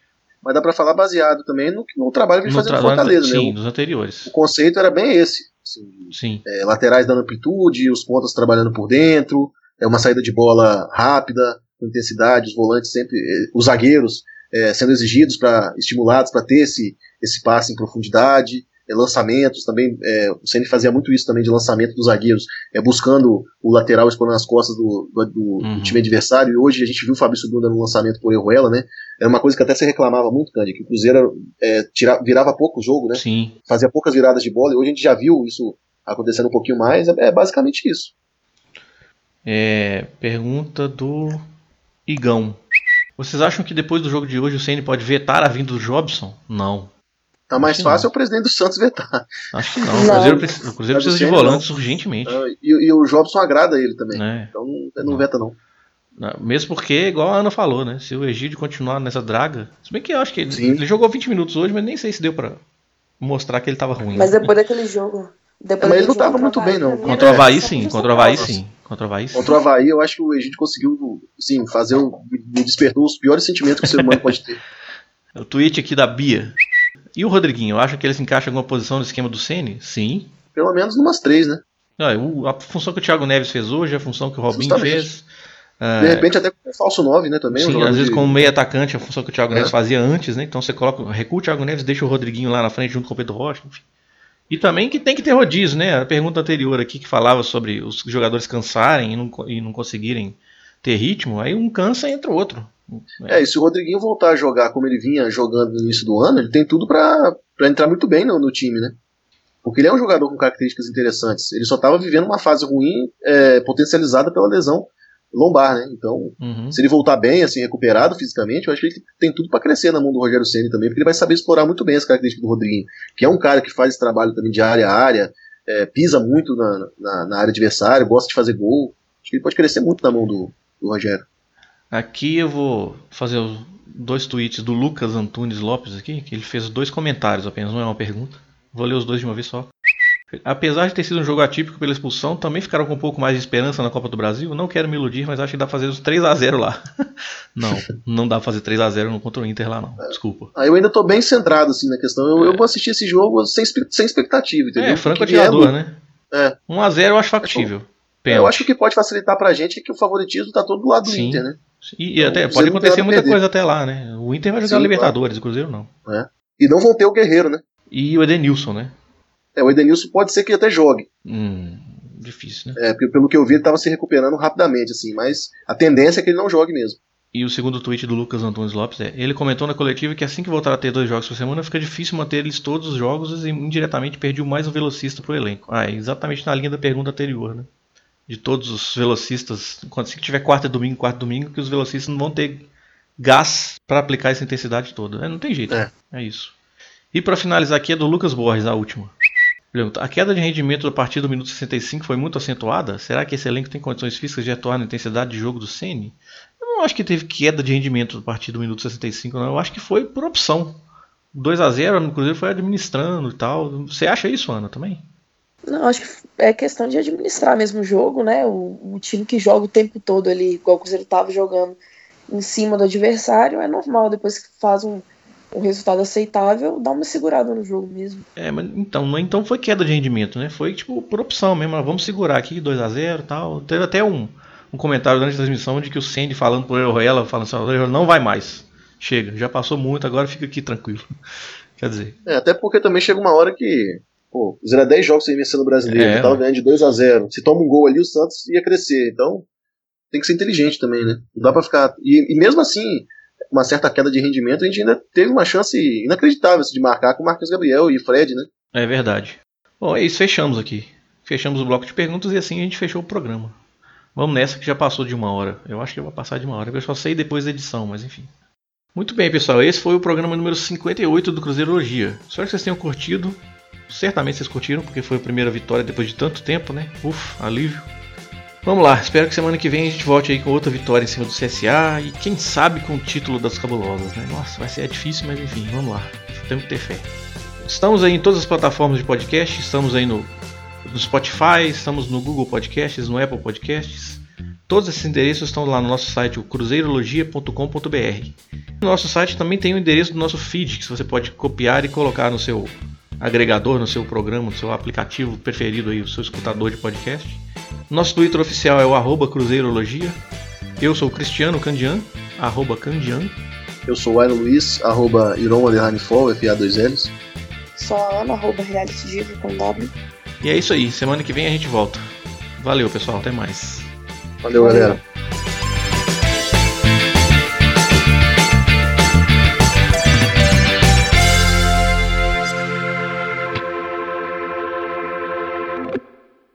Mas dá pra falar baseado também no, no trabalho que ele fazia no Fortaleza, sim, né? nos anteriores. O conceito era bem esse. Assim, sim. É, laterais dando amplitude, os pontas trabalhando por dentro, é uma saída de bola rápida, com intensidade, os volantes sempre, eh, os zagueiros é, sendo exigidos para estimulados para ter esse, esse passe em profundidade, é, lançamentos também, é, o Ceni fazia muito isso também de lançamento dos zagueiros, é, buscando o lateral expondo as costas do, do, do, uhum. time adversário, e hoje a gente viu o Fabrício Bruno um lançamento por Erruela, né, era uma coisa que até se reclamava muito, Candy, que o Cruzeiro é, tira, virava pouco o jogo, né, Sim. fazia poucas viradas de bola, e hoje a gente já viu isso acontecendo um pouquinho mais, é, é basicamente isso. É, pergunta do Igão. Vocês acham que depois do jogo de hoje o Ceni pode vetar a vinda do Jobson? Não. Tá mais fácil não. é o presidente do Santos vetar. Acho que não. não. O Cruzeiro, precisa, o Cruzeiro precisa de volantes não. urgentemente. Uh, e, e, o Jobson agrada ele também. É. Então não, veta, não. Mesmo porque, igual a Ana falou, né? Se o Egídio continuar nessa draga. Se bem que eu acho que ele, ele, jogou 20 minutos hoje, mas nem sei se deu pra mostrar que ele tava ruim. Mas depois daquele jogo. Depois é, mas ele não tava muito bem, não. Contra o Havaí, sim. Contra o Havaí, sim. Contra o Havaí, sim. Contra o Havaí, eu acho que o Egídio conseguiu, sim, fazer o. Me despertou os piores sentimentos que o ser humano pode ter. O tweet aqui da Bia. E o Rodriguinho, acha que ele se encaixa em alguma posição no esquema do Ceni? Sim. Pelo menos umas três, né? a função que o Thiago Neves fez hoje, a função que o Robinho Justamente. fez. De repente até com falso 9, né, também. Sim, às vezes de... como meio atacante, a função que o Thiago é. Neves fazia antes, né? Então você coloca, recua o Thiago Neves, deixa o Rodriguinho lá na frente junto com o Pedro Rocha, enfim. E também que tem que ter rodízio, né? A pergunta anterior aqui que falava sobre os jogadores cansarem e não, e não conseguirem ter ritmo, aí um cansa e entra o outro. É, e se o Rodriguinho voltar a jogar como ele vinha jogando no início do ano, ele tem tudo para entrar muito bem no, no, time, né? Porque ele é um jogador com características interessantes. Ele só estava vivendo uma fase ruim, é, potencializada pela lesão lombar, né? Então, uhum. se ele voltar bem, assim, recuperado fisicamente, eu acho que ele tem tudo para crescer na mão do Rogério Ceni também, porque ele vai saber explorar muito bem as características do Rodriguinho, que é um cara que faz esse trabalho também de área a área, é, pisa muito na, na, na, área adversária, gosta de fazer gol. Acho que ele pode crescer muito na mão do Rogério. Aqui eu vou fazer os dois tweets do Lucas Antunes Lopes aqui, que ele fez dois comentários apenas, não é uma pergunta. Vou ler os dois de uma vez só. Apesar de ter sido um jogo atípico pela expulsão, também ficaram com um pouco mais de esperança na Copa do Brasil. Não quero me iludir, mas acho que dá pra fazer os 3 a 0 lá. não, não dá pra fazer 3 a 0 contra o Inter lá, não. Desculpa. Ah, eu ainda tô bem centrado assim na questão. Eu, é. eu vou assistir esse jogo sem, sem expectativa, entendeu? É, franco atirador, é, né? É. 1 a 0 eu acho factível. É, eu acho que o que pode facilitar pra gente é que o favoritismo tá todo do lado do Sim. Inter, né? E, e até então, pode acontecer muita perder. coisa até lá, né? O Inter vai jogar Sim, Libertadores, claro. o Cruzeiro não. É. E não vão ter o Guerreiro, né? E o Edenilson, né? É, o Edenilson pode ser que até jogue. Hum, difícil, né? É, porque pelo que eu vi, ele estava se recuperando rapidamente, assim, mas a tendência é que ele não jogue mesmo. E o segundo tweet do Lucas Antunes Lopes é: ele comentou na coletiva que assim que voltar a ter dois jogos por semana, fica difícil manter eles todos os jogos e indiretamente perdeu mais um velocista pro elenco. Ah, é exatamente na linha da pergunta anterior, né? De todos os velocistas, quando se tiver quarta e domingo, quarta e domingo, que os velocistas não vão ter gás para aplicar essa intensidade toda. É, não tem jeito. É. é isso. E para finalizar aqui é do Lucas Borges, a última. Pergunta, a queda de rendimento a partir do minuto 65 foi muito acentuada? Será que esse elenco tem condições físicas de atuar na intensidade de jogo do Ceni? Eu não acho que teve queda de rendimento a partir do minuto 65, não. Eu acho que foi por opção. 2 a 0 no Cruzeiro foi administrando e tal. Você acha isso, Ana, também? Não, acho que é questão de administrar mesmo o jogo, né? O, o time que joga o tempo todo ali, igual o Cruzeiro estava jogando em cima do adversário, é normal depois que faz um um resultado aceitável, dá uma segurada no jogo mesmo. É, mas então, então foi queda de rendimento, né? Foi tipo por opção mesmo, vamos segurar aqui 2 a 0 tal. Teve até um, um comentário durante a transmissão de que o Sandy falando pro Roela, falando assim, não vai mais. Chega, já passou muito, agora fica aqui tranquilo. Quer dizer. É, até porque também chega uma hora que. Pô, era 10 jogos sem vencer no brasileiro, é, tava ganhando de 2 a 0 Se toma um gol ali, o Santos ia crescer. Então, tem que ser inteligente também, né? Não dá pra ficar. E, e mesmo assim, uma certa queda de rendimento, a gente ainda teve uma chance inacreditável de marcar com o Marcos Gabriel e Fred, né? É verdade. Bom, é isso, fechamos aqui. Fechamos o bloco de perguntas e assim a gente fechou o programa. Vamos nessa que já passou de uma hora. Eu acho que vai passar de uma hora. Eu só sei depois da edição, mas enfim. Muito bem, pessoal. Esse foi o programa número 58 do Cruzeirologia. Espero que vocês tenham curtido. Certamente vocês curtiram, porque foi a primeira vitória depois de tanto tempo, né? Uf, alívio. Vamos lá, espero que semana que vem a gente volte aí com outra vitória em cima do CSA e quem sabe com o título das cabulosas, né? Nossa, vai ser difícil, mas enfim, vamos lá. Temos que ter fé. Estamos aí em todas as plataformas de podcast, estamos aí no, no Spotify, estamos no Google Podcasts, no Apple Podcasts. Todos esses endereços estão lá no nosso site, o cruzeirologia.com.br. No nosso site também tem o endereço do nosso feed, que você pode copiar e colocar no seu agregador, no seu programa, no seu aplicativo preferido aí, o seu escutador de podcast Nosso Twitter oficial é o arroba Cruzeirologia. Eu sou o Cristiano Candian, arroba Candian. Eu sou o Aino Luiz, arroba Iron Underline Fall, FA2Ls. Sou a Ana, arroba Reality Diva com W. E é isso aí, semana que vem a gente volta. Valeu pessoal, até mais. Valeu, galera.